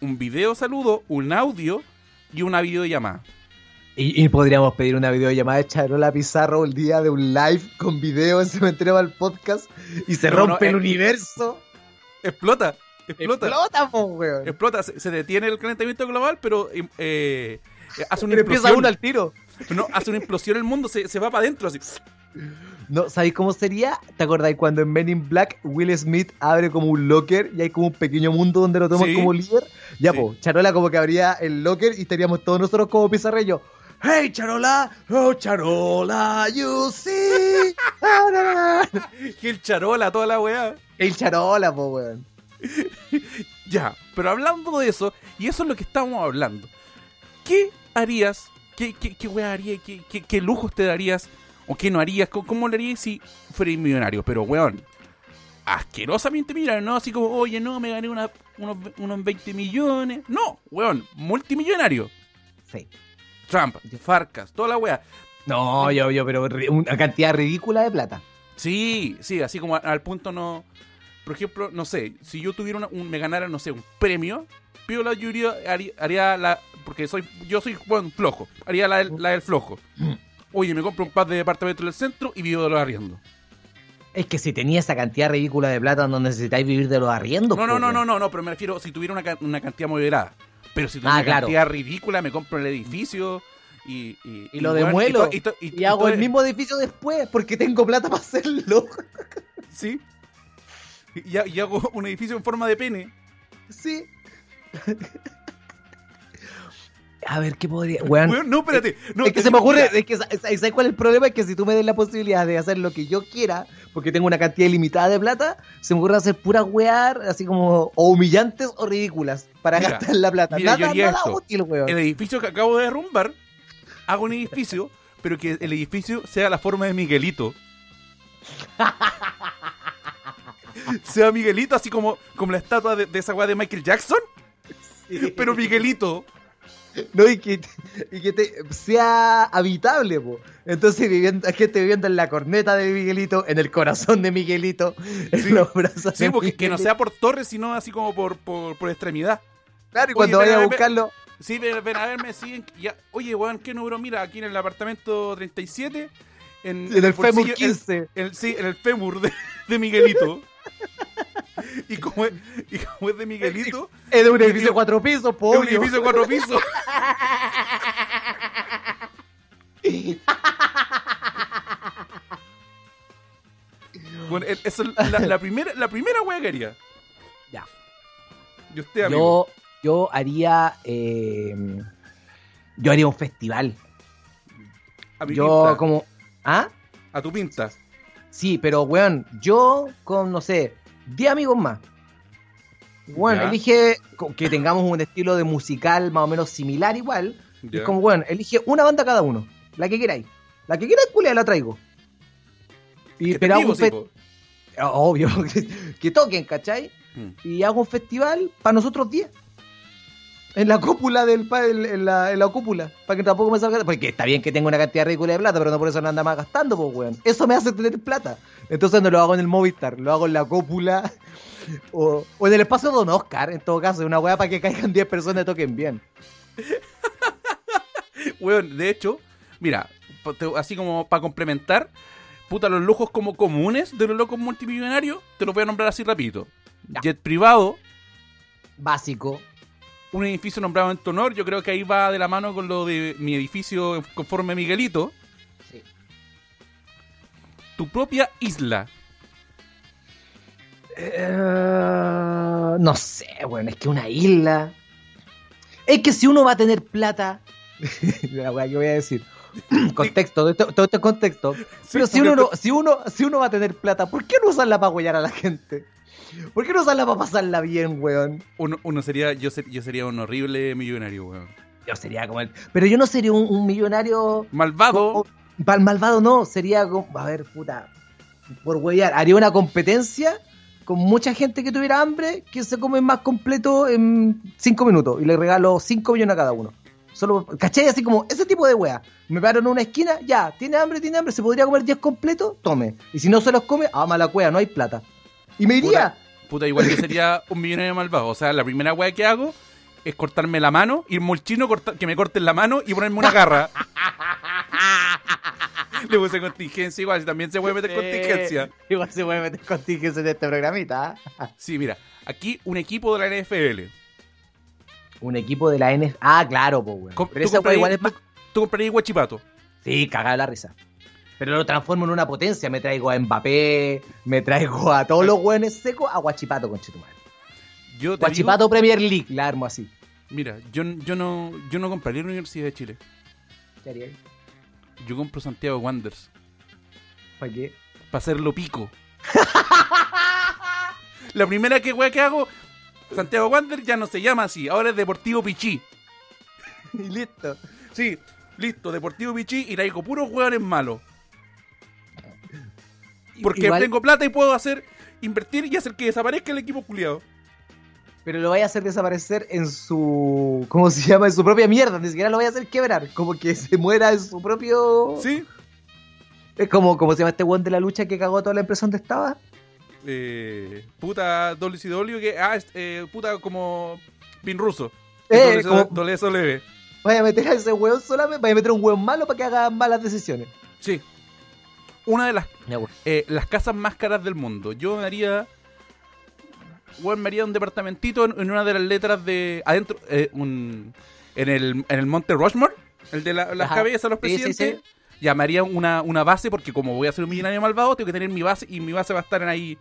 un video saludo, un audio y una videollamada. Y, y podríamos pedir una videollamada de Charola Pizarro el día de un live con video en Cementerio al podcast y se No, rompe no, el eh, universo. Explota, explota, explota. Explota, po, weón. se, se detiene el calentamiento global, pero eh, eh, hace una Pero empieza uno al tiro. No, hace una implosión el mundo, se, se va para adentro así. No, ¿sabéis cómo sería? ¿Te acordáis cuando en Men in Black Will Smith abre como un locker y hay como un pequeño mundo donde lo toman Sí. como líder? Ya, Sí. po, Charola como que abría el locker y estaríamos todos nosotros como pizarreños. Hey Charola, oh Charola, you see. Ah. Gil Charola, toda la weá. El Charola, po, weón. Ya, pero hablando de eso, y eso es lo que estamos hablando. ¿Qué harías? ¿Qué, qué, qué weá harías? ¿Qué, qué, qué lujos te darías? ¿O qué no harías? ¿Cómo, cómo le harías si fueras millonario? Pero weón, asquerosamente millonario, no así como, oye, no, me gané una- unos, unos 20 millones. No, weón, multimillonario. Sí. Trump, Farcas, toda la weá. No, yo, yo, pero una cantidad ridícula de plata. Sí, sí, así como al punto no. Por ejemplo, no sé, si yo tuviera una- un, me ganara, no sé, un premio, pido la lluvia, haría, haría la. Porque soy yo soy bueno, flojo, haría la, del- la del flojo. Oye, me compro un par de departamentos en el centro y vivo de los arriendos. Es que si tenía esa cantidad ridícula de plata, no necesitáis vivir de los arriendos. No, no, no, no, no, no, pero me refiero si tuviera una, una cantidad moderada. Pero si tuviera Ah, una claro. cantidad ridícula, me compro el edificio y. Y, Y lo demuelo. to- to- Y hago el mismo edificio después, porque tengo plata para hacerlo. Sí. Y, y hago un edificio en forma de pene. Sí. A ver, ¿qué podría...? Weón, Weón, no, espérate. No, es que se me ocurre, mira, es que, ¿sabes cuál es el problema? Es que si tú me des la posibilidad de hacer lo que yo quiera, porque tengo una cantidad ilimitada de plata, se me ocurre hacer pura wear, así como, o humillantes o ridículas, para Mira, gastar la plata. mira, nada nada esto. útil, weón. el edificio que acabo de derrumbar, hago un edificio, pero que el edificio sea la forma de Miguelito. sea Miguelito, así como, como la estatua de, de esa weá de Michael Jackson, pero Miguelito. No, y que, y que te- sea habitable, po. Entonces, viviendo, gente viviendo en la corneta de Miguelito, en el corazón de Miguelito, en Sí. los brazos Sí, de porque que no Miguelito. sea por torres, sino así como por, por, por extremidad. Claro, y cuando vaya a buscarlo, Sí, ven, ven a verme, sí. en- ya. Oye, weón, ¿qué número? Mira, aquí en el apartamento 37. En, en el FEMUR bolsillo- 15. en- en- sí, en el fémur de, de Miguelito. y, como es, y como es de Miguelito, Es de un edificio de cuatro pisos, po, es un edificio de cuatro pisos. Bueno, eso es la, la primera, la primera wea que haría. Ya. Y usted, amigo. Yo, yo haría. eh, yo haría un festival. a mi Yo, pinta, como. ¿Ah? A tu pinta. Sí, pero, weón, yo con, no sé, 10 amigos más. Bueno, Ya. elige que tengamos un estilo de musical más o menos similar igual. Y es como, weón, elige una banda cada uno. La que queráis. La que queráis, culia, la traigo. Y, po. Obvio, que, que toquen, ¿cachai? Mm. Y hago un festival para nosotros 10. En la cúpula del en, la, en la cúpula. Para que tampoco me salga. Porque está bien que tenga una cantidad ridícula de plata, pero no por eso no anda más gastando, pues, weón. Eso me hace tener plata. Entonces no lo hago en el Movistar, lo hago en la cúpula. O, o en el espacio Don Oscar, en todo caso, una weá para que caigan 10 personas y toquen bien. Weón, de hecho, mira, así como para complementar, puta, los lujos como comunes de los locos multimillonarios, te los voy a nombrar así rapidito. Ya. Jet privado, Básico. Un edificio nombrado en tu honor, yo creo que ahí va de la mano con lo de mi edificio conforme Miguelito. Sí. Tu propia isla. Eh, no sé, weón, es que una isla. Es que si uno va a tener plata. la weá que voy a decir. contexto, todo esto, todo esto es contexto. Pero si uno, no, si, uno, si uno va a tener plata, ¿por qué no usarla para huellar a la gente? ¿Por qué no usarla para pasarla bien, weón? Uno, uno sería, yo, ser- yo sería un horrible millonario, weón. Yo sería como el. Pero yo no sería un, un millonario. Malvado. Para el malvado no, sería como. A ver, puta. Por huellar. Haría una competencia con mucha gente que tuviera hambre que se come más completo en 5 minutos. Y le regalo 5 millones a cada uno. Solo, ¿cachai? Así como ese tipo de wea. Me paro en una esquina, ya, tiene hambre, tiene hambre, se podría comer 10 completos, tome. Y si no se los come, ah, mala cueva, no hay plata. Y me iría. Puta, igual yo sería un millonario malvado. O sea, la primera weá que hago es cortarme la mano, irme al chino, corta- que me corten la mano y ponerme una garra. Le puse contingencia igual, también se puede meter contingencia. Igual se puede meter contingencia en este programita. Sí, mira, aquí un equipo de la NFL. Un equipo de la N. Ah, claro, pues, weón. Pero esa igual es más. Tú comprarías guachipato. Sí, cagada la risa. Pero lo transformo en una potencia. Me traigo a Mbappé, me traigo a todos los hueones secos a Guachipato, conchetumadre. Yo te digo- Guachipato Premier League, la armo así. mira, yo, yo no yo no compraría la Universidad de Chile. ¿Qué haría? Yo compro Santiago Wanderers ¿Para qué? para hacerlo pico. la primera que wea que hago, Santiago Wanderers ya no se llama así, ahora es Deportivo Pichí. Y listo. Sí, listo, Deportivo Pichí y traigo puros hueones malos. Porque Igual- tengo plata y puedo hacer, invertir y hacer que desaparezca el equipo culiado. Pero lo voy a hacer desaparecer en su. ¿Cómo se llama? En su propia mierda. Ni siquiera lo voy a hacer quebrar. Como que se muera en su propio. ¿Sí? Es como, ¿cómo se llama este weón de la lucha que cagó toda la empresa donde estaba? Eh, puta WCW que. Ah, eh, puta como. Pin ruso. Eh, como-. Vaya a meter a ese weón solamente. Vaya a meter a un weón malo para que haga malas decisiones. Sí. Una de las, weón. eh, las casas más caras del mundo. Yo me haría. Bueno, me haría un departamentito en, en una de las letras de. Adentro. eh, un, en, el, en el Monte Rushmore. El de la- las Ajá. cabezas de los Sí, sí, presidentes. sí. Ya me haría una, una base porque como voy a ser un millonario malvado, tengo que tener mi base y mi base va a estar en ahí.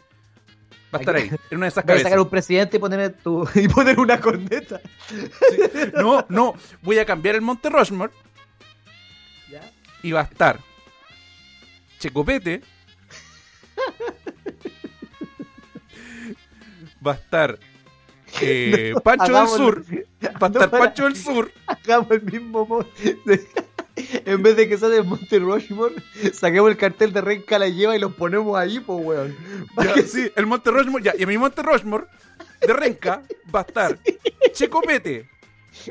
Va a estar ahí, en una de esas Voy a sacar cabezas. un presidente y poner, tu, y poner una corneta. No, no, voy a cambiar el Monte Rushmore ¿Ya? y va a estar Checopete. Va a estar eh, Pancho del. Sur. Va a estar No, Pancho del Sur. Hagamos el mismo. mo- en vez de que sea de Monte Rushmore, saquemos el cartel de Renca la lleva y los ponemos ahí, pues, weón. Ya, sí, el Monte Rushmore. Ya, y en mi Monte Rushmore de Renca va a estar Checopete.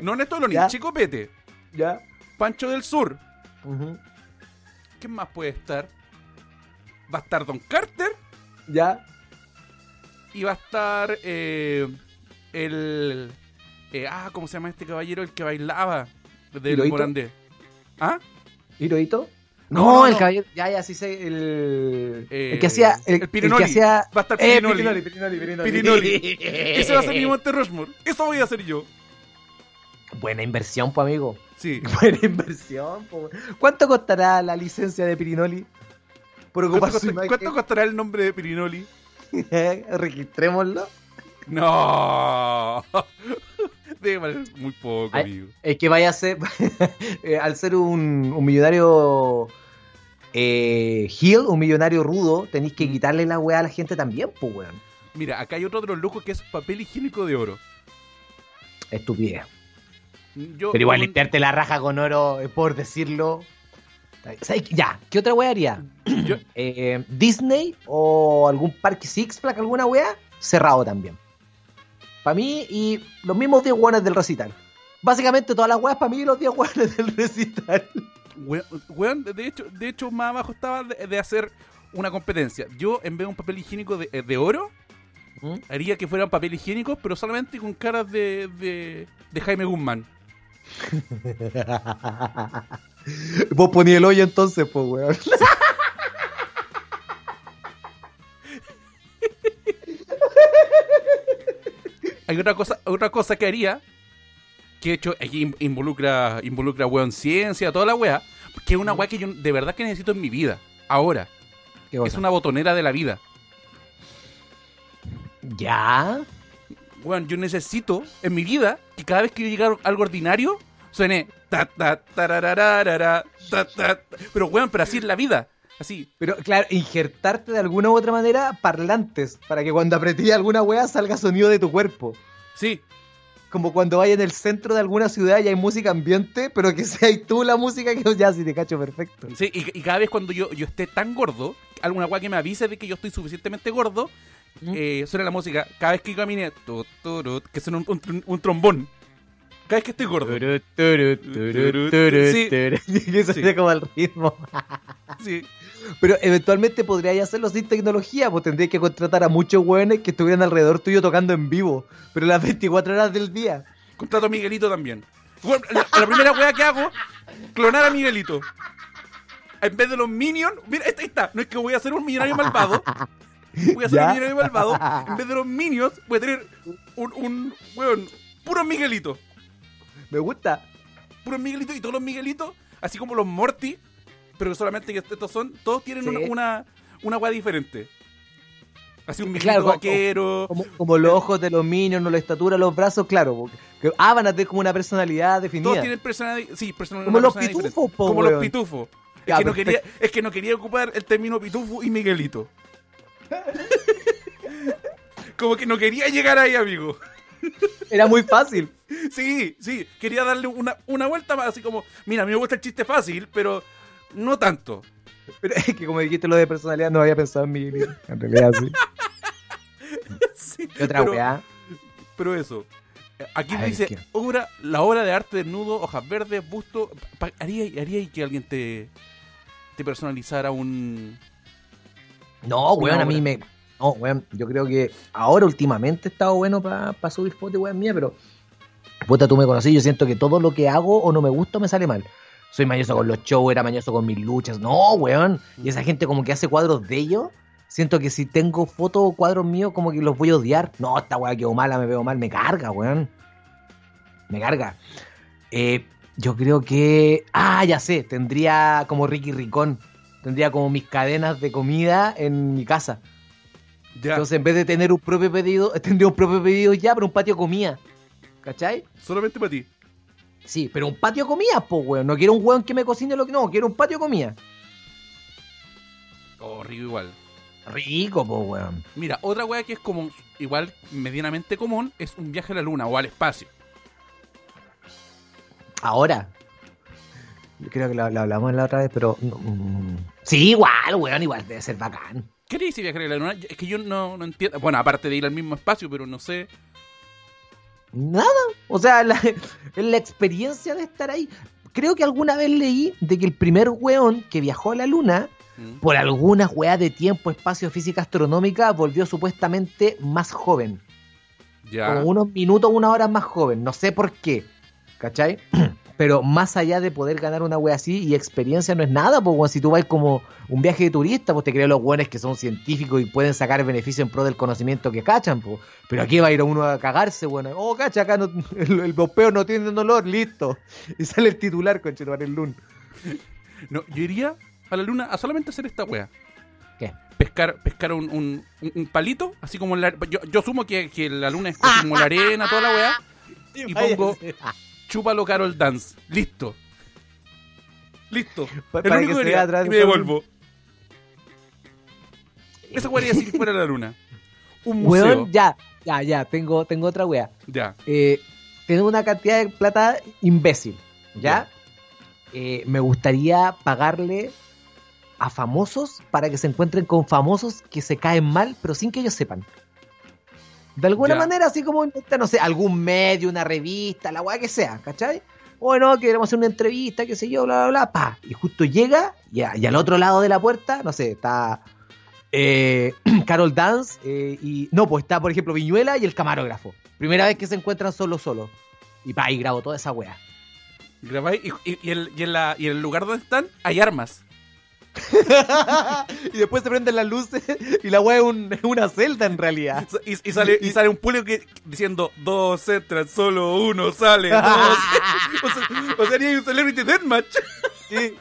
No Ya. Checopete. ¿Ya? Pancho del Sur. Ujú. ¿Quién más puede estar? Va a estar Don Carter. ¿Ya? Y va a estar eh, el. eh, ah, ¿cómo se llama este caballero? El que bailaba del. Morandé. ¿Ah? ¿Hirohito? No, No, no, el no. caballero. Ya, ya, sí sé. El, Eh, el que hacía. El, el el Pirinoli. que hacía. Va a estar Eh, Pirinoli. Pirinoli, Pirinoli, Pirinoli. Ese va a ser mi Monte Rushmore. Eso voy a hacer yo. Buena inversión, pues, amigo. Sí. Buena inversión, po. ¿Cuánto costará la licencia de Pirinoli? Por ¿Cuánto, ocupar su costa- imagen. cuánto costará el nombre de Pirinoli? Registrémoslo. No. Debe valer muy poco, Ay, amigo. Es que vaya a ser, eh, al ser un, un millonario eh, heel, un millonario rudo, tenéis que quitarle la weá a la gente también, pues weón. Mira, acá hay otro de los lujos que es papel higiénico de oro. Estupidez. Yo, Pero igual yo- limpiarte la raja con oro, eh, por decirlo. Ya, ¿qué otra weá haría? Eh, Disney o algún parque Six Flags, alguna weá, cerrado también. Para mí y los mismos 10 weones del recital. Básicamente todas las weas para mí y los 10 weones del recital. Weón, weón, de hecho, de hecho, más abajo estaba de, de hacer una competencia. Yo, en vez de un papel higiénico de, de oro, ¿Mm? haría que fueran papel higiénico, pero solamente con caras de, de, de Jaime Guzmán. Vos poní el hoyo entonces, pues, weón. Hay otra cosa, otra cosa que haría, que de hecho aquí in- involucra, involucra weón ciencia, toda la wea, que es una wea que yo de verdad que necesito en mi vida, ahora. ¿Qué Es una botonera de la vida. ¿Ya? Weón, yo necesito en mi vida que cada vez que llega algo ordinario, suene ta ta tarararara, ta ta. Pero weón, pero así es la vida. Así. Pero claro, injertarte de alguna u otra manera parlantes para que cuando apretí alguna wea salga sonido de tu cuerpo. Sí. Como cuando vayas en el centro de alguna ciudad y hay música ambiente, pero que sea tú la música que ya si te cacho perfecto. Sí, y, y cada vez cuando yo, yo esté tan gordo, alguna weá que me avise de que yo estoy suficientemente gordo, ¿Mm? eh, suena la música. Cada vez que camine, tu, turut, que suena un, un trombón. Cada vez que estoy gordo. Turu, turu, turu, turu, Sí. eso Sí. sería como el ritmo. Sí. Pero eventualmente podrías hacerlo sin tecnología, pues tendrías que contratar a muchos hueones que estuvieran alrededor tuyo tocando en vivo, pero las 24 horas del día. Contrato a Miguelito también. La, la primera weá que hago, clonar a Miguelito. En vez de los minions, mira, esta está. No es que voy a ser un millonario malvado. Voy a ser ¿Ya? un millonario malvado. En vez de los minions, voy a tener un, un weón, puro Miguelito. Me gusta. Puro Miguelito y todos los Miguelitos, así como los Morty, pero solamente que estos son, todos tienen Sí. una, una, una weá diferente. Así un Miguelito Claro, vaquero. Como, como los ojos de los minions, no la estatura, los brazos, claro. porque- que- ah, van a tener como una personalidad Todos definida. tienen personalidad, sí, personalidad Como los pitufos, po, Como weón. los pitufos. Es, que no quería, es que no quería ocupar el término pitufo y Miguelito. Como que no quería llegar ahí, amigo. Era muy fácil. Sí, sí, quería darle una, una vuelta más, así como, mira, a mí me gusta el chiste fácil, pero no tanto. Pero es que como dijiste lo de personalidad, no había pensado en mi En realidad, sí. Sí, ¿Qué otra pero, weá? pero eso. Aquí ver, dice, ¿qué? obra, la obra de arte desnudo, hojas verdes, busto. ¿Haría, haría que alguien te, te personalizara un... No, weón, a mí me. No, weón, yo creo que ahora últimamente he estado bueno para subir fotos, weón, mía, pero. Puta, tú me conocí, yo siento que todo lo que hago o no me gusta me sale mal. Soy mañoso con los shows, era mañoso con mis luchas. No, weón. Y esa gente como que hace cuadros de ellos. Siento que si tengo fotos o cuadros míos, como que los voy a odiar. No, esta weá quedó mala, me veo mal, me carga, weón. Me carga. Eh, yo creo que. Ah, ya sé, tendría como Ricky Ricón. Tendría como mis cadenas de comida en mi casa. Ya, Entonces, en vez de tener un propio pedido, tendría un propio pedido ya, pero un patio comida. ¿Cachai? solamente para ti. Sí, pero un patio comida, po, weón. No quiero un weón que me cocine lo que. No, quiero un patio comida. Oh, rico igual. Rico, po, weón. Mira, otra weá que es como igual medianamente común es un viaje a la luna o al espacio. Ahora. Creo que lo, lo hablamos la otra vez, pero. mm, sí, igual, weón, igual debe ser bacán. ¿Qué dice viajar a la luna? Es que yo no, no entiendo. Bueno, aparte de ir al mismo espacio, pero no sé. Nada. O sea, la, la experiencia de estar ahí. Creo que alguna vez leí de que el primer weón que viajó a la luna, Mm. por algunas weas de tiempo, espacio, física astronómica, volvió supuestamente más joven. Ya. Como unos minutos, una hora más joven. No sé por qué. ¿Cachai? Pero más allá de poder ganar una wea así y experiencia no es nada, pues si tú vas como un viaje de turista, pues te crees los weones que son científicos y pueden sacar beneficio en pro del conocimiento que cachan, pues. Pero aquí va a ir uno a cagarse, bueno. Oh, cacha, acá no- el, el no tiene dolor, listo. Y sale el titular con el Lun. No, yo iría a la luna a solamente hacer esta wea. ¿Qué? Pescar, pescar un, un, palito, así como la, yo, yo asumo que, que la luna es como la arena, toda la wea. Y pongo- Chúpalo Carol Dance. Listo. Listo. Pa- El único que y me de- devuelvo. Esa wea haría si fuera la luna. Un museo. Weón, ya, ya, ya, tengo, tengo otra wea. Ya. eh, tener una cantidad de plata imbécil, ¿ya? Eh, me gustaría pagarle a famosos para que se encuentren con famosos que se caen mal, pero sin que ellos sepan. De alguna Ya. manera, así como no sé, algún medio, una revista, la weá que sea, ¿cachai? Bueno, queremos hacer una entrevista, qué sé yo, bla, bla, bla, pa. Y justo llega, y, a- y al otro lado de la puerta, no sé, está eh, Carol Dance, eh, y no, pues está, por ejemplo, Viñuela y el camarógrafo. Primera vez que se encuentran solo, solo. Y pa, y grabo toda esa weá. Grabáis y, y- y el- y en la- y en el lugar donde están hay armas. y después se prenden las luces y la weá es, un- es una celda en realidad. Y, y sale, y sale un público que, diciendo dos entran, solo uno sale. Dos. o sea, o sea, haría un celebrity deathmatch. Sí.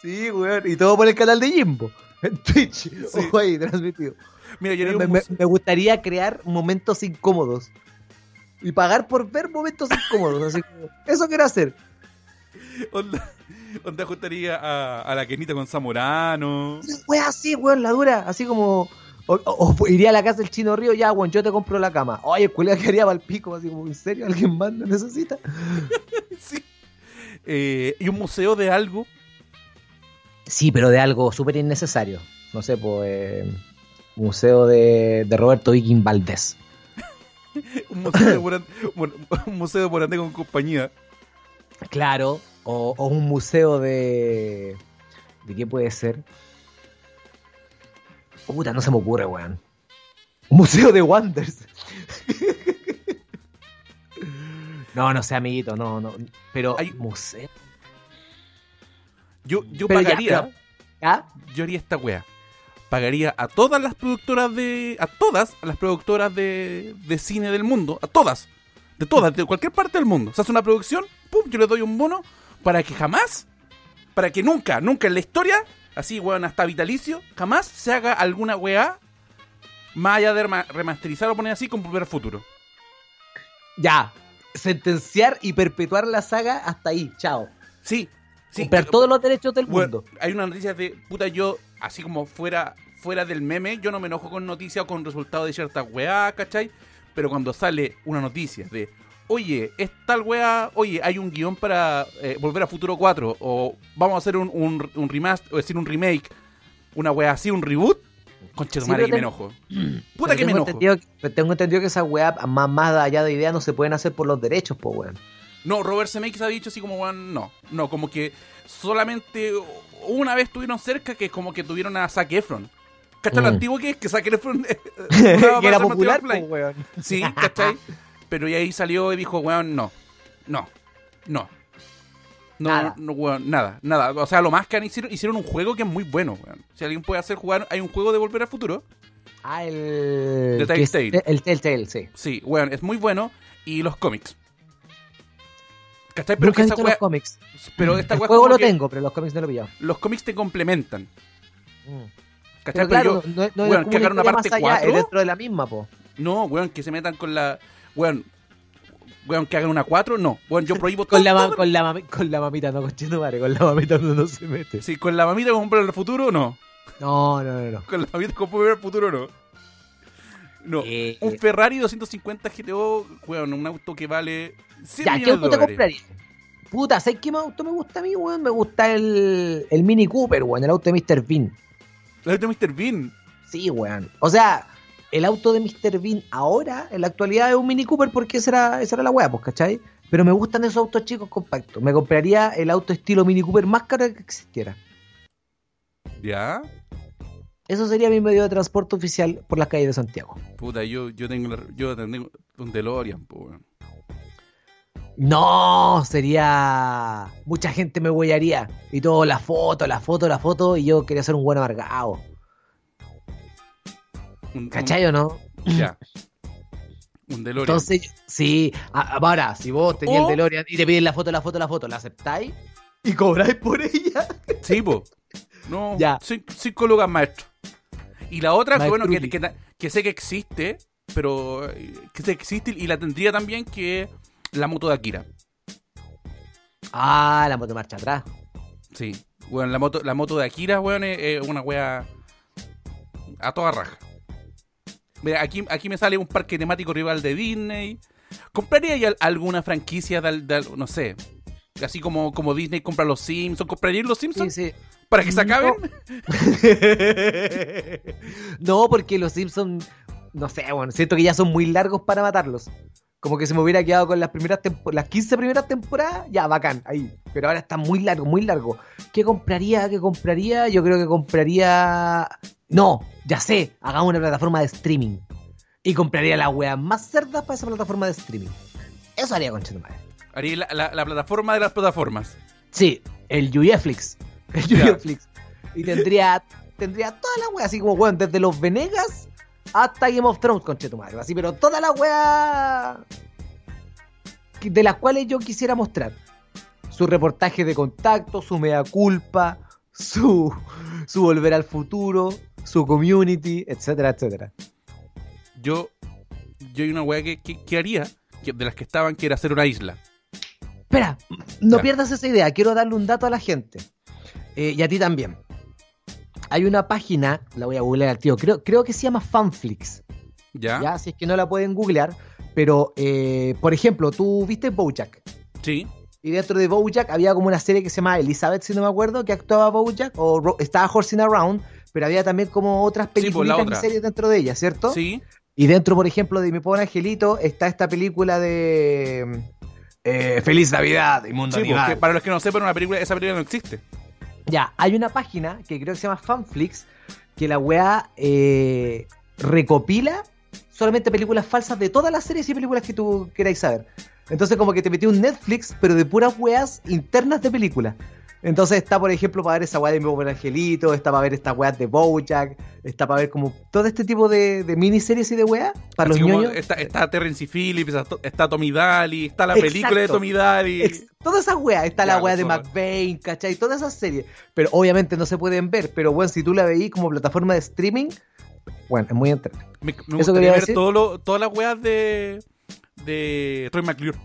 Sí, weón. Y todo por el canal de Jimbo. En Twitch. Ojo ahí, transmitido. Mira, yo Me, gustaría crear momentos incómodos. Y pagar por ver momentos incómodos. Así como, eso quiero hacer. onda, onda juntaría a, a la Kenita con Zamorano. Wea así, weón, la dura. Así como. O, o- o iría a la casa del chino Río, ya, weón, yo te compro la cama. Oye, el culiao quedaría para el pico, así como, ¿en serio? ¿Alguien más lo necesita? Sí. Eh, y un museo de algo. Sí, pero de algo súper innecesario. No sé, pues. eh, museo de, de Roberto Viking Valdés. Un museo de Morandé, un museo de Morandé con compañía. Claro, o, o un museo de. ¿De qué puede ser? Puta, no se me ocurre, weón. Un museo de Wonders. no, no sé, amiguito, no, no. Pero, Hay- museo. Yo, yo Pero ya, pagaría. pero- ¿Ah? yo haría esta wea. Pagaría a todas las productoras de. A todas las productoras de, de cine del mundo. A todas. De todas, de cualquier parte del mundo. Se hace una producción, pum, yo le doy un bono para que jamás, para que nunca, nunca en la historia, así weón, hasta vitalicio, jamás se haga alguna weá más allá de rema- remasterizar o poner así con volver al futuro. Ya. Sentenciar y perpetuar la saga hasta ahí. Chao. Sí, sí. Comprar todos los derechos del Bueno, mundo. hay una noticia de puta yo, así como fuera fuera del meme, yo no me enojo con noticias o con resultados de ciertas weá, ¿cachai? Pero cuando sale una noticia de, oye, es tal weá, oye, hay un guion para eh, Volver a Futuro 4, o vamos a hacer un, un, un remaster, o decir, un remake, una weá así, un reboot, conche Sí, que me enojo. Puta Pero que me enojo. que- tengo entendido que esas weas más, más allá de ideas no se pueden hacer por los derechos, pues weón. No, Robert Zemeckis ha dicho así como, weón, no, no, como que solamente una vez estuvieron cerca que como que tuvieron a Zac Efron. ¿Cachai lo Mm. antiguo que es? Que Zac Efron... eh, eh, que era popular, pues weón. Sí, ¿cachai? Pero y ahí salió y dijo, weón, no, no, no. No, Nada. no, weón, nada, nada. O sea, lo más que han hicieron, hicieron un juego que es muy bueno, weón. Si alguien puede hacer jugar, hay un juego de Volver al Futuro. Ah, el. The que es- Telltale. El Telltale, sí. Sí, weón, es muy bueno. Y los cómics. ¿Cachai? Pero Nunca que esa weá- los cómics. Pero esta el juego lo que tengo, pero los cómics no lo he pillado. los cómics te complementan. Mm. ¿Cachai? Pero claro, yo- no, weón, que una parte más allá, 4. es dentro de la misma, po. No, weón, que se metan con la. Weón, weón, que hagan una 4, no. Weón, yo prohíbo Con la, todo- con, la mami- con la mamita, no, con madre, con la mamita uno no se mete. Sí, con la mamita con Volver al Futuro, no. No, no, no, no. Con la mamita con Volver al Futuro, no. No. Eh, Un Ferrari 250 GTO, weón, un auto que vale 100 ya, ¿qué millones de auto dólares. Puta, ¿sabes qué auto me gusta a mí, weón? Me gusta el, el Mini Cooper, weón, el auto de Mr. Bean. El auto de Mr. Bean. Sí, weón. O sea, el auto de Mr. Bean ahora, en la actualidad, es un Mini Cooper porque esa era, esa era la weá, pues, ¿cachai? Pero me gustan esos autos chicos compactos. Me compraría el auto estilo Mini Cooper más caro que existiera. ¿Ya? Eso sería mi medio de transporte oficial por las calles de Santiago. Puta, yo, yo tengo la- yo tengo un DeLorean, weón. No, sería. Mucha gente me huellaría. Y todo, la foto, la foto, la foto. Y yo quería ser un buen amargado. Un, ¿Cachai o no? ya. Un DeLorean. Entonces, sí. Ahora, si vos tenías O- el DeLorean y te piden la foto, la foto, la foto, ¿la aceptáis? ¿Y cobráis por ella? Sí, po. No, Ya. cin- cinco lucas maestro. Y la otra, que bueno, que, sé que existe, pero eh, que sé que existe y la tendría también que la moto de Akira. Ah, la moto marcha atrás. Sí. Bueno, la moto, la moto de Akira, weón, es, es una wea a toda raja. Mira, aquí, aquí me sale un parque temático rival de Disney. ¿Compraría alguna franquicia de, de no sé, así como, como Disney compra los Simpsons? ¿Comprarían los Sí, Simpsons? sí. ¿Para que se acaben? no, porque los Simpsons no sé, bueno, siento que ya son muy largos para matarlos. Como que se me hubiera quedado con las primeras las 15 primeras temporadas, ya, bacán, ahí. Pero ahora está muy largo, muy largo. ¿Qué compraría? ¿Qué compraría? Yo creo que compraría... No, ya sé, hagamos una plataforma de streaming. Y compraría las weas más cerdas para esa plataforma de streaming. Eso haría con madre. Haría la, la- la plataforma de las plataformas. Sí, el Netflix. El Ya. Netflix. Y tendría, tendría todas las weas, así como, weón, desde los Venegas hasta Game of Thrones, conchetumadre. Así, pero todas las weas que- de las cuales yo quisiera mostrar. Su reportaje de contacto, su mea culpa, su, su volver al futuro, su community, etcétera, etcétera. Yo, yo hay una weá que, que, que haría, que- de las que estaban, que era hacer una isla. Espera, no Ya. pierdas esa idea. Quiero darle un dato a la gente. Eh, y a ti también. Hay una página, la voy a googlear al tío, creo, creo que se llama Fanflix. ¿Ya? ¿ya? Si es que no la pueden googlear. Pero, eh, por ejemplo, tú viste Bojack. Sí. Y dentro de Bojack había como una serie que se llama Elizabeth, si no me acuerdo, que actuaba Bojack. O Ro- estaba Horsing Around. Pero había también como otras Sí, pues, películas y otra. series dentro de ella, ¿cierto? Sí. Y dentro, por ejemplo, de Mi Pobre Angelito está esta película de eh, Feliz Navidad y Mundo Sí, porque para los que no sepan, una película, esa película no existe. Ya, hay una página que creo que se llama Fanflix, que la weá eh, recopila solamente películas falsas de todas las series y películas que tú queráis saber. Entonces como que te metí un Netflix, pero de puras weas internas de películas. Entonces está, por ejemplo, para ver esa weá de Mi Pobre Angelito, está para ver estas weas de Bojack, está para ver como todo este tipo de, de miniseries y de weas para Así los ñoños. está, está Terrence Phillips, está, Tommy Daly, está la Exacto. película de Tommy Daly. Ex- Todas esas weas, está Ya, la wea de eso. McBain, ¿cachai? Todas esas series. Pero obviamente no se pueden ver. Pero bueno, si tú la veís como plataforma de streaming, bueno, es muy entretenido. Me, me Eso gustaría ver decir. todo lo- todas las weas de, de Troy McClure.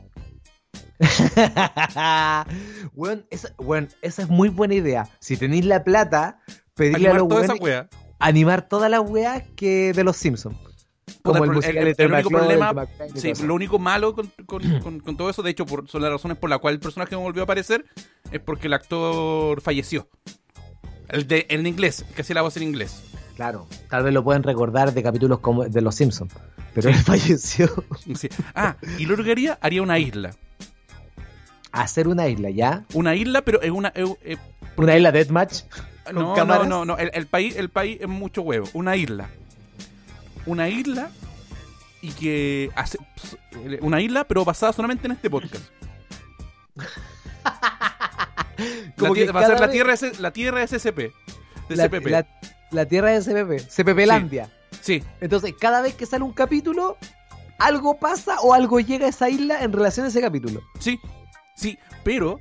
weón, esa, es muy buena idea. Si tenéis la plata, pedirle a Animar los toda esa weones wea. animar todas las weas que de los Simpsons. Como el, el, musical el- de el Terry único problema, sí, lo único malo con, con- con- con todo eso, de hecho, por, son las razones por las cuales el personaje no volvió a aparecer, es porque el actor falleció. El de en inglés, que hacía la voz en inglés. Claro, tal vez lo pueden recordar de capítulos como de los Simpsons. Pero él falleció. Sí. Ah, y lo que haría, haría una isla. Hacer una isla, ¿ya? Una isla, pero es una. eh, eh, Una isla deathmatch. ¿Con no, no, no, no. El, el país, el país es mucho huevo. Una isla. Una isla y que hace una isla, pero basada solamente en este podcast. La Como que va a ser la tierra, la tierra SCP. De la, CPP. la- la tierra de CPP, CPP Landia. Sí, Entonces, cada vez que sale un capítulo, algo pasa o algo llega a esa isla en relación a ese capítulo. sí, sí, pero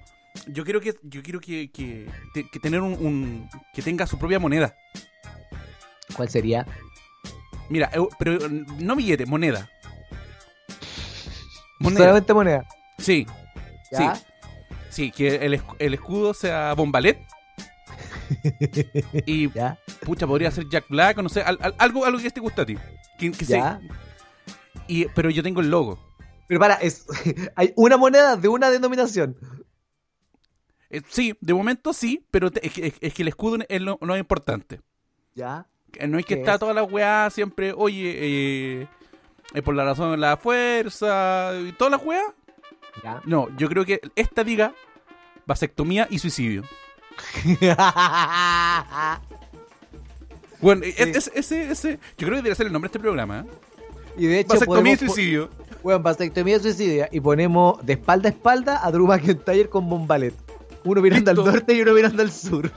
yo quiero que yo quiero que, que, te- que tener un, un- que tenga su propia moneda. ¿Cuál sería? Mira, pero no billete, moneda. Moneda. Solamente moneda. Sí, ¿Ya? Sí. sí, que el, el escudo sea Bombalet. Y ¿Ya? pucha, podría ser Jack Black o no sé, al- al- algo, algo que te gusta a ti. Que, que se- ¿Ya? y, pero yo tengo el logo. Pero para, es, hay una moneda de una denominación. Eh, sí, de momento sí, pero te- es, que- es- es que el escudo es lo, lo importante. ¿Ya? No es que ¿Qué está es? toda la weá siempre, oye, eh, eh, por la razón de la fuerza y todas las weas. ¿Ya? No, yo creo que esta diga vasectomía y suicidio. Bueno, e- Sí. ese, ese, ese- yo creo que debería ser el nombre de este programa. ¿eh? y de hecho, Vasectomía y suicidio. Bueno, vasectomía y suicidio. Y ponemos de espalda a espalda a Drew McIntyre con Bombalet. Uno mirando Listo. al norte y uno mirando al sur.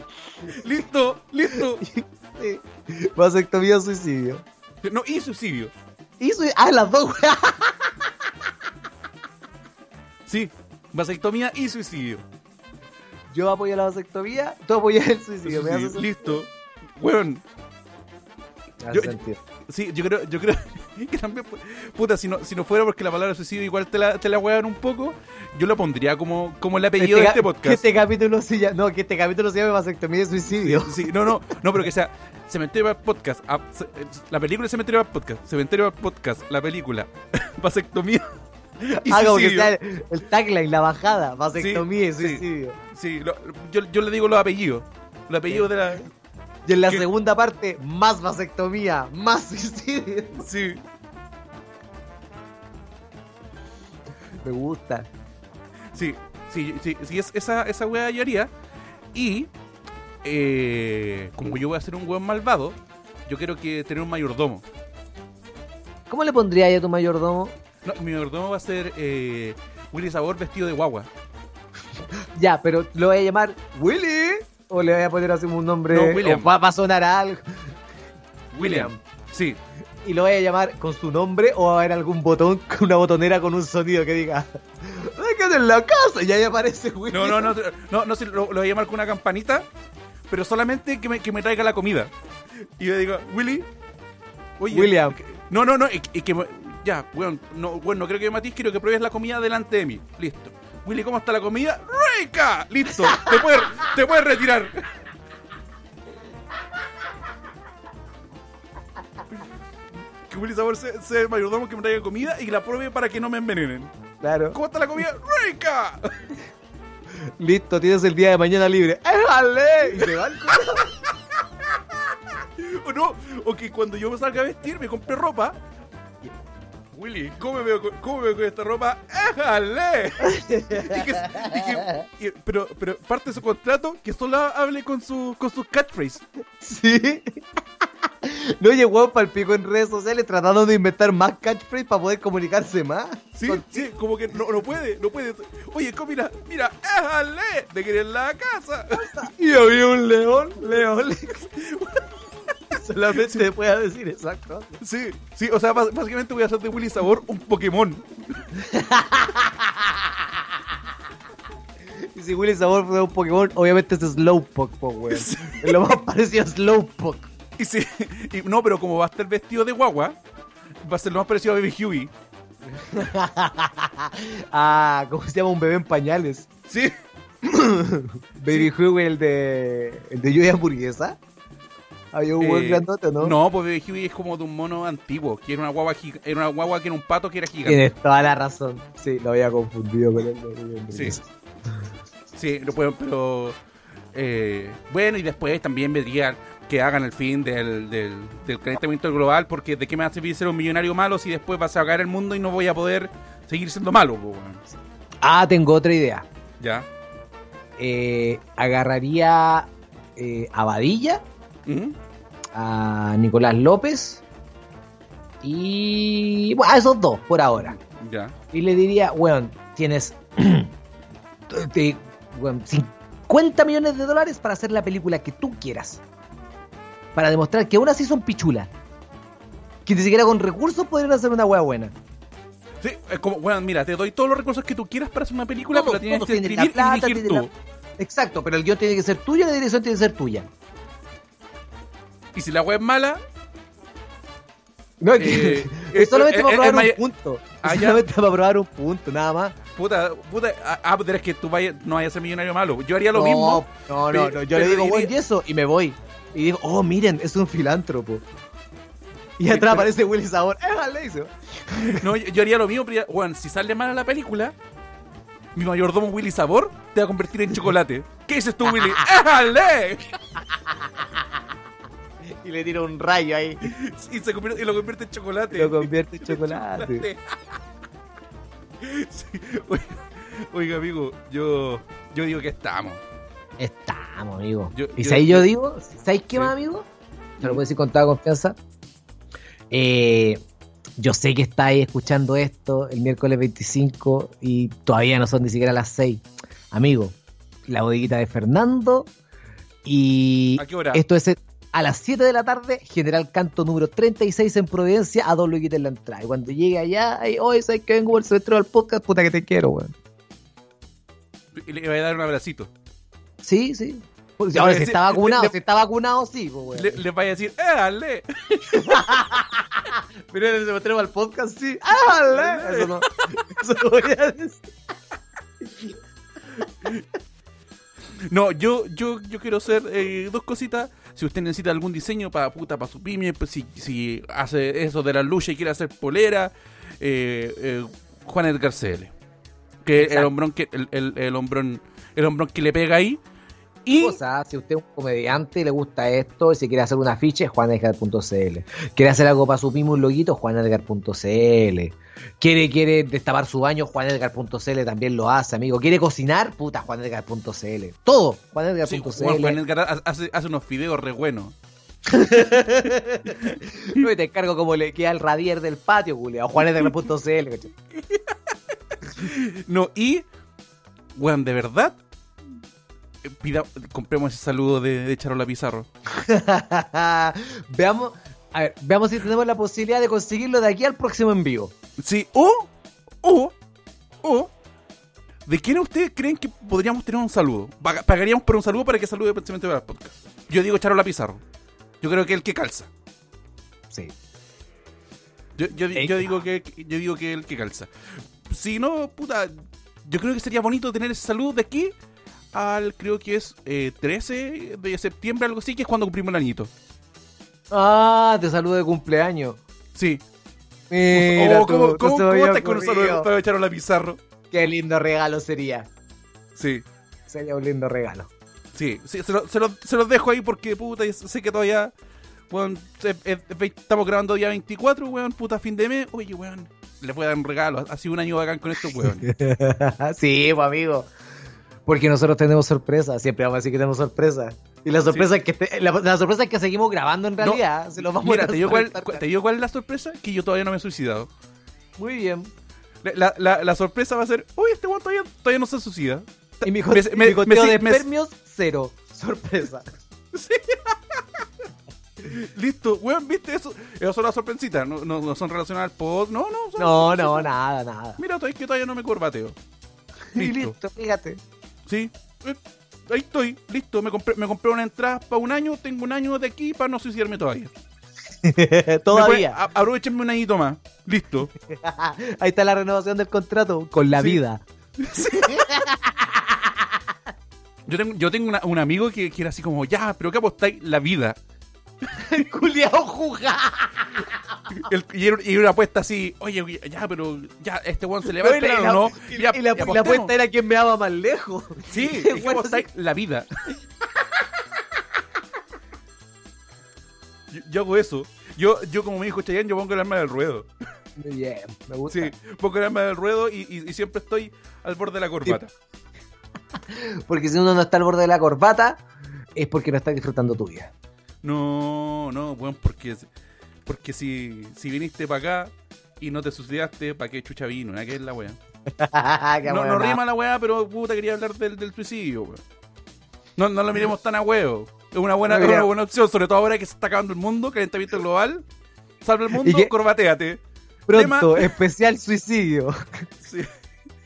Listo, listo. Sí. Vasectomía o suicidio. No, y suicidio. Y Ah, las dos. Sí, vasectomía y suicidio. Yo apoyo la vasectomía, tú apoyas el suicidio. ¿Me Suicidio. hace Listo. Weón, Yo- sí, yo creo, yo creo que también, pu- puta, si no, si no fuera porque la palabra suicidio igual te la, te la huevan un poco, yo lo pondría como, como el apellido de ca- este Que podcast. este capítulo se llama, no, que este capítulo se llame vasectomía y suicidio. Sí, no, no, no, pero que sea Cementerio Bar Podcast, ah, ce- eh, la película de Cementerio Bar Podcast, Cementerio Bar Podcast, la película, vasectomía y Ah, como que suicidio. sea el, el tagline, la bajada, vasectomía y Sí, sí. suicidio. Sí, lo- yo, yo le digo los apellidos, los apellidos de la... Y en la ¿Qué? segunda parte, más vasectomía, más suicidio. Sí. Me gusta. Sí, sí, sí, sí, es, esa, esa wea yo haría. Y eh, como yo voy a ser un weón malvado, yo quiero que tener un mayordomo. ¿Cómo le pondría ahí a tu mayordomo? No, mi mayordomo va a ser eh, Willy Sabor vestido de guagua. Ya, pero ¿lo voy a llamar Willy? ¿O le voy a poner así un nombre? No, William. ¿O va, va a sonar a algo? William. Sí. ¿Y lo voy a llamar con su nombre o va a haber algún botón, una botonera con un sonido que diga ¡Déjate en la casa! Y ahí aparece William. No, no, no, no, no, sí, lo, lo voy a llamar con una campanita, pero solamente que me, que me traiga la comida. Y yo digo, Willy, oye, William. no, no, no, y, y que ya, weón, no, bueno, no creo que me matís, quiero que pruebes la comida delante de mí. Listo. Willy, ¿cómo está la comida? ¡Rica! Listo, te puedes, te puedes retirar. Que Willy Sabor sea el mayordomo que me traiga comida y que la pruebe para que no me envenenen. Claro. ¿Cómo está la comida? ¡Rica! Listo, tienes el día de mañana libre. ¡Éjale! Y se va el culo. O no, o que cuando yo me salga a vestir, me compre ropa. Willy, ¿cómo me veo, con- cómo me veo con esta ropa? ¡Éjale! Y que- y que- y- pero, pero parte de su contrato que solo hable con su con sus catchphrase. Sí. No llegó para el pico en redes sociales tratando de inventar más catchphrase para poder comunicarse más. Sí, Con- sí, como que no, no puede, no puede. Oye, ¿cómo mira? Mira, ¡éjale! De querer la casa. Y había un león, león. Solamente pueda decir cosas. Sí, sí, o sea, básicamente voy a hacer de Willy Sabor un Pokémon. Y si Willy Sabor fue un Pokémon, obviamente es Slowpoke, po, weón. Es lo más parecido a Slowpoke. Y sí, y no, pero como va a estar vestido de guagua, va a ser lo más parecido a Baby Huey. Ah, ¿cómo se llama un bebé en pañales? Sí, Baby Huey, el de. el de lluvia hamburguesa. Había un buen Eh, grandote, ¿no? No, pues Baby Huey es como de un mono antiguo, que era una guagua, era una guagua que era un pato que era gigante. Tienes toda la razón. Sí, lo había confundido con lluvia hamburguesa. Sí, no puedo, pero eh, bueno, y después también vendría que hagan el fin del, del, del calentamiento global, porque de qué me va a servir ser un millonario malo si después vas a cagar el mundo y no voy a poder seguir siendo malo. Ah, tengo otra idea. ¿Ya? Eh, agarraría eh, a Badilla, ¿Mm? a Nicolás López y. Bueno, a esos dos por ahora. ¿Ya? Y le diría, weón, tienes te- weón, 50 millones de dólares para hacer la película que tú quieras. Para demostrar que aún así son pichulas. Que ni siquiera con recursos podrían hacer una wea buena. Sí, es como, bueno, mira, te doy todos los recursos que tú quieras para hacer una película, Todo, pero la tienes que la plata, y dirigir tiene tú. Exacto, pero el guion tiene que ser tuyo y la dirección tiene que ser tuya. Y si la web es mala, No, es Eh, que eh, es solamente eh, para eh, probar eh, un punto. Ah, solamente para probar un punto, nada más. puta, puta, ah, ah, pero es que tú vayas, no vayas a ser millonario malo. Yo haría lo no, mismo. No, no, no. Yo pero le digo, diría- y eso, y me voy. Y digo, oh, miren, es un filántropo. Y atrás aparece Willy Sabor. ¡Éjale! Y se va. No, yo, yo haría lo mismo, pero bueno, si sale mala la película, mi mayordomo Willy Sabor te va a convertir en chocolate. ¿Qué dices tú, Willy? ¡Éjale! Y le tira un rayo ahí. Y, se convierte, y lo convierte en chocolate. Lo convierte en chocolate. Sí. Oiga, oiga, amigo, yo, yo digo que estamos. Estamos, amigo. Yo- y yo- si ahí yo digo, ¿sabéis qué Sí. más, amigo? Se lo puedo decir con toda confianza. Eh, yo sé que estáis escuchando esto el miércoles 25 y todavía no son ni siquiera las 6. Amigo, la bodeguita de Fernando. Y ¿A qué hora? esto es a las 7 de la tarde, General Canto número 36 en Providencia, a dos luquitas en la entrada. Y cuando llegue allá, hoy sabes que vengo por el centro del podcast, puta que te quiero, weón. Y le voy a dar un abracito. Sí, sí. Porque Le ahora si está vacunado, le- si está vacunado, sí, pues. Le, les vaya a decir, ¡éjale! Pero en mostremos al podcast, sí. ¡Ah, Eso no. Eso no voy a decir. No, yo, yo, yo quiero hacer eh, dos cositas. Si usted necesita algún diseño para puta, para su pyme, pues si, si hace eso de la lucha y quiere hacer polera, eh, eh, Juan Edgar CL. Que el Exacto. hombrón que el, el, el hombrón, el hombrón que le pega ahí Y cosa, si usted es un comediante y le gusta esto y si quiere hacer un afiche, juanedgar.cl. Quiere hacer algo para su primo, un loguito, juanedgar.cl. Quiere, quiere destapar su baño, juanedgar.cl también lo hace, amigo. Quiere cocinar, puta, juanedgar.cl. Todo, juanedgar.cl. sí, Juan, Juan Edgar ha- hace, hace unos fideos re buenos. Yo te encargo como le queda el radier del patio, Julia, juanedgar.cl. ¿cachai? No, y, weón, de verdad, eh, pida, compremos ese saludo de, de Charola Pizarro. veamos, a ver, veamos si tenemos la posibilidad de conseguirlo de aquí al próximo en vivo. Sí, o, o, o, ¿de quién ustedes creen que podríamos tener un saludo? Pag- Pagaríamos por un saludo para que salude precisamente para el podcast. Yo digo Charola Pizarro. Yo creo que el que calza. Sí. Yo, yo, di- yo digo que yo digo que el que calza. Si no, puta, yo creo que sería bonito tener ese saludo de aquí al creo que es eh, 13 de septiembre, algo así, que es cuando cumplimos el añito. Ah, te saludo de cumpleaños. Sí. Mira Oh, ¿Cómo, tú, cómo, cómo estás con un saludo de Charola Pizarro? Qué lindo regalo sería. Sí. Sería un lindo regalo. Sí, sí, se, lo- se lo- se los dejo ahí porque, puta, sé que todavía, weón, es- estamos grabando día 24, weón, puta, fin de mes. Oye, weón, les voy a dar un regalo. Ha sido un año bacán con estos weón. sí, pues amigo. Porque nosotros tenemos sorpresas, siempre vamos a decir que tenemos sorpresas. Y la sorpresa es que te- la, la sorpresa es que seguimos grabando en realidad. se los vamos Mira, a te digo, cuál, te digo cuál es la sorpresa, que yo todavía no me he suicidado. Muy bien. La, la, la sorpresa va a ser, uy, este weón todavía, todavía no se suicida. Y mi, Me- jo- me- mi goteo me- de premios, cero. Sorpresa. Listo, weón, ¿viste eso? Eso son las sorpresitas, no, no, no son relacionadas al pod, no, no. son- No, no, nada, nada. Mira, todavía que todavía no me corbateo. Y Listo. listo, fíjate. Sí, eh, ahí estoy, listo. Me compré, me compré una entrada para un año, tengo un año de aquí para no suicidarme todavía. Puede- Todavía. a- aprovechenme un añito más. Listo. Ahí está la renovación del contrato con la Sí. vida. Yo tengo, yo tengo una- un amigo que, que era así como, ya, pero ¿qué apostáis? La vida. Culiao juga. El- y, era, y era una apuesta así, oye, ya, pero ya, este weón se le va a esperar la- o no. y- Ya, y la, ya y la apuesta era quién me daba más lejos. Sí, Qué ¿y ¿qué bueno? La vida. yo, yo hago eso. Yo, yo como me dijo Chayanne, yo pongo el arma del ruedo. Muy bien, me gusta. Sí, pongo el arma del ruedo y, y- y siempre estoy al borde de la corbata. Porque si uno no está al borde de la corbata, es porque no está disfrutando tu vida. No, no, weón, porque, porque si, si viniste para acá y no te suicidaste, ¿para qué chucha vino? ¿A qué es la weá? No, no rima la weá, pero puta quería hablar del, del suicidio, weón. No, no lo miremos tan a huevo. Es una buena, No es una buena opción, sobre todo ahora que se está acabando el mundo, calentamiento global. Salva el mundo, corbateate. Pronto, Tema- especial suicidio. Sí.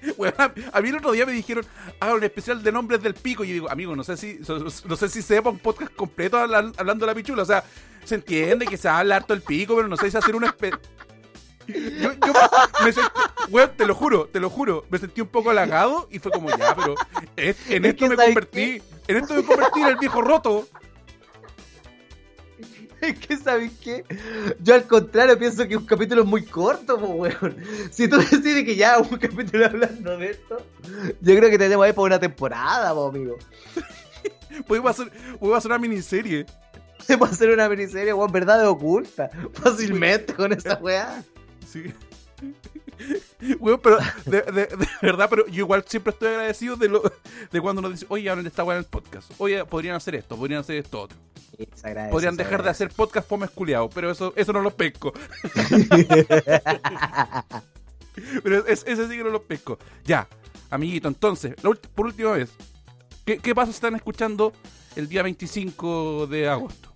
Weón, a, mí el otro día me dijeron, haga un especial de nombres del pico. Y yo digo, amigo, no sé si no sé si sepa un podcast completo habla- hablando de la pichula. O sea, se entiende que se habla harto del pico, pero no sé si hacer un espe- Yo, yo me sentí, weón, te lo juro, te lo juro, me sentí un poco halagado y fue como, ya, pero es- en Es esto me ¿sabes convertí, en esto me convertí en el viejo roto. Es que, ¿sabes qué? Yo al contrario pienso que un capítulo es muy corto, pues, weón. Si tú decides que ya un capítulo hablando de esto, yo creo que tenemos ahí para una temporada, pues, amigo. Podemos hacer, podemos hacer una miniserie. Podemos hacer una miniserie, weón, verdad oculta. Fácilmente con esa weá. Sí. Weón, pero de, de- de verdad, pero yo igual siempre estoy agradecido de lo de cuando nos dicen, oye, hablan de esta weá en el podcast. Oye, podrían hacer esto, podrían hacer esto otro. Agradece, Podrían dejar de hacer podcast fome esculeado, pero eso, eso no lo pesco. Pero es- ese sí que no lo pesco. Ya, amiguito, entonces, la por última vez, ¿qué, qué pasos están escuchando el día 25 de agosto?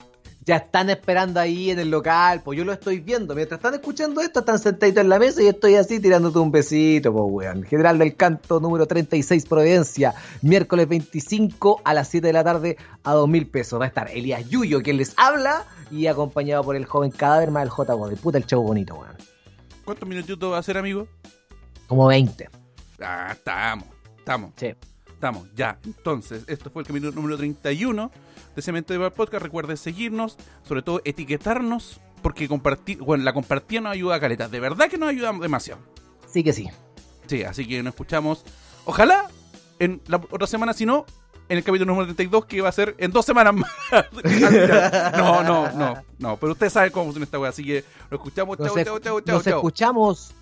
Ya están esperando ahí en el local, pues yo lo estoy viendo. Mientras están escuchando esto, están sentaditos en la mesa y estoy así tirándote un besito, pues weón. General del Canto número 36, Providencia. Miércoles 25 a las 7 de la tarde a 2 mil pesos. Va a estar Elías Yuyo, quien les habla, y acompañado por el joven cadáver más el J. de Puta el show bonito, weón. ¿Cuántos minutitos va a ser, amigo? Como 20. Ah, estamos, estamos. Sí. Estamos, ya. Entonces, esto fue el capítulo número 31 de Cemento de Podcast. Recuerden seguirnos, sobre todo etiquetarnos, porque compartir, bueno, la compartida nos ayuda a caleta. De verdad que nos ayuda demasiado. Sí que sí. Sí, así que nos escuchamos. Ojalá en la otra semana, si no, en el capítulo número 32 que va a ser en dos semanas más. no, no, no, no. Pero ustedes saben cómo funciona esta weá, así que nos escuchamos. Nos, Chau, esc- chau, chau, chau, nos chau. escuchamos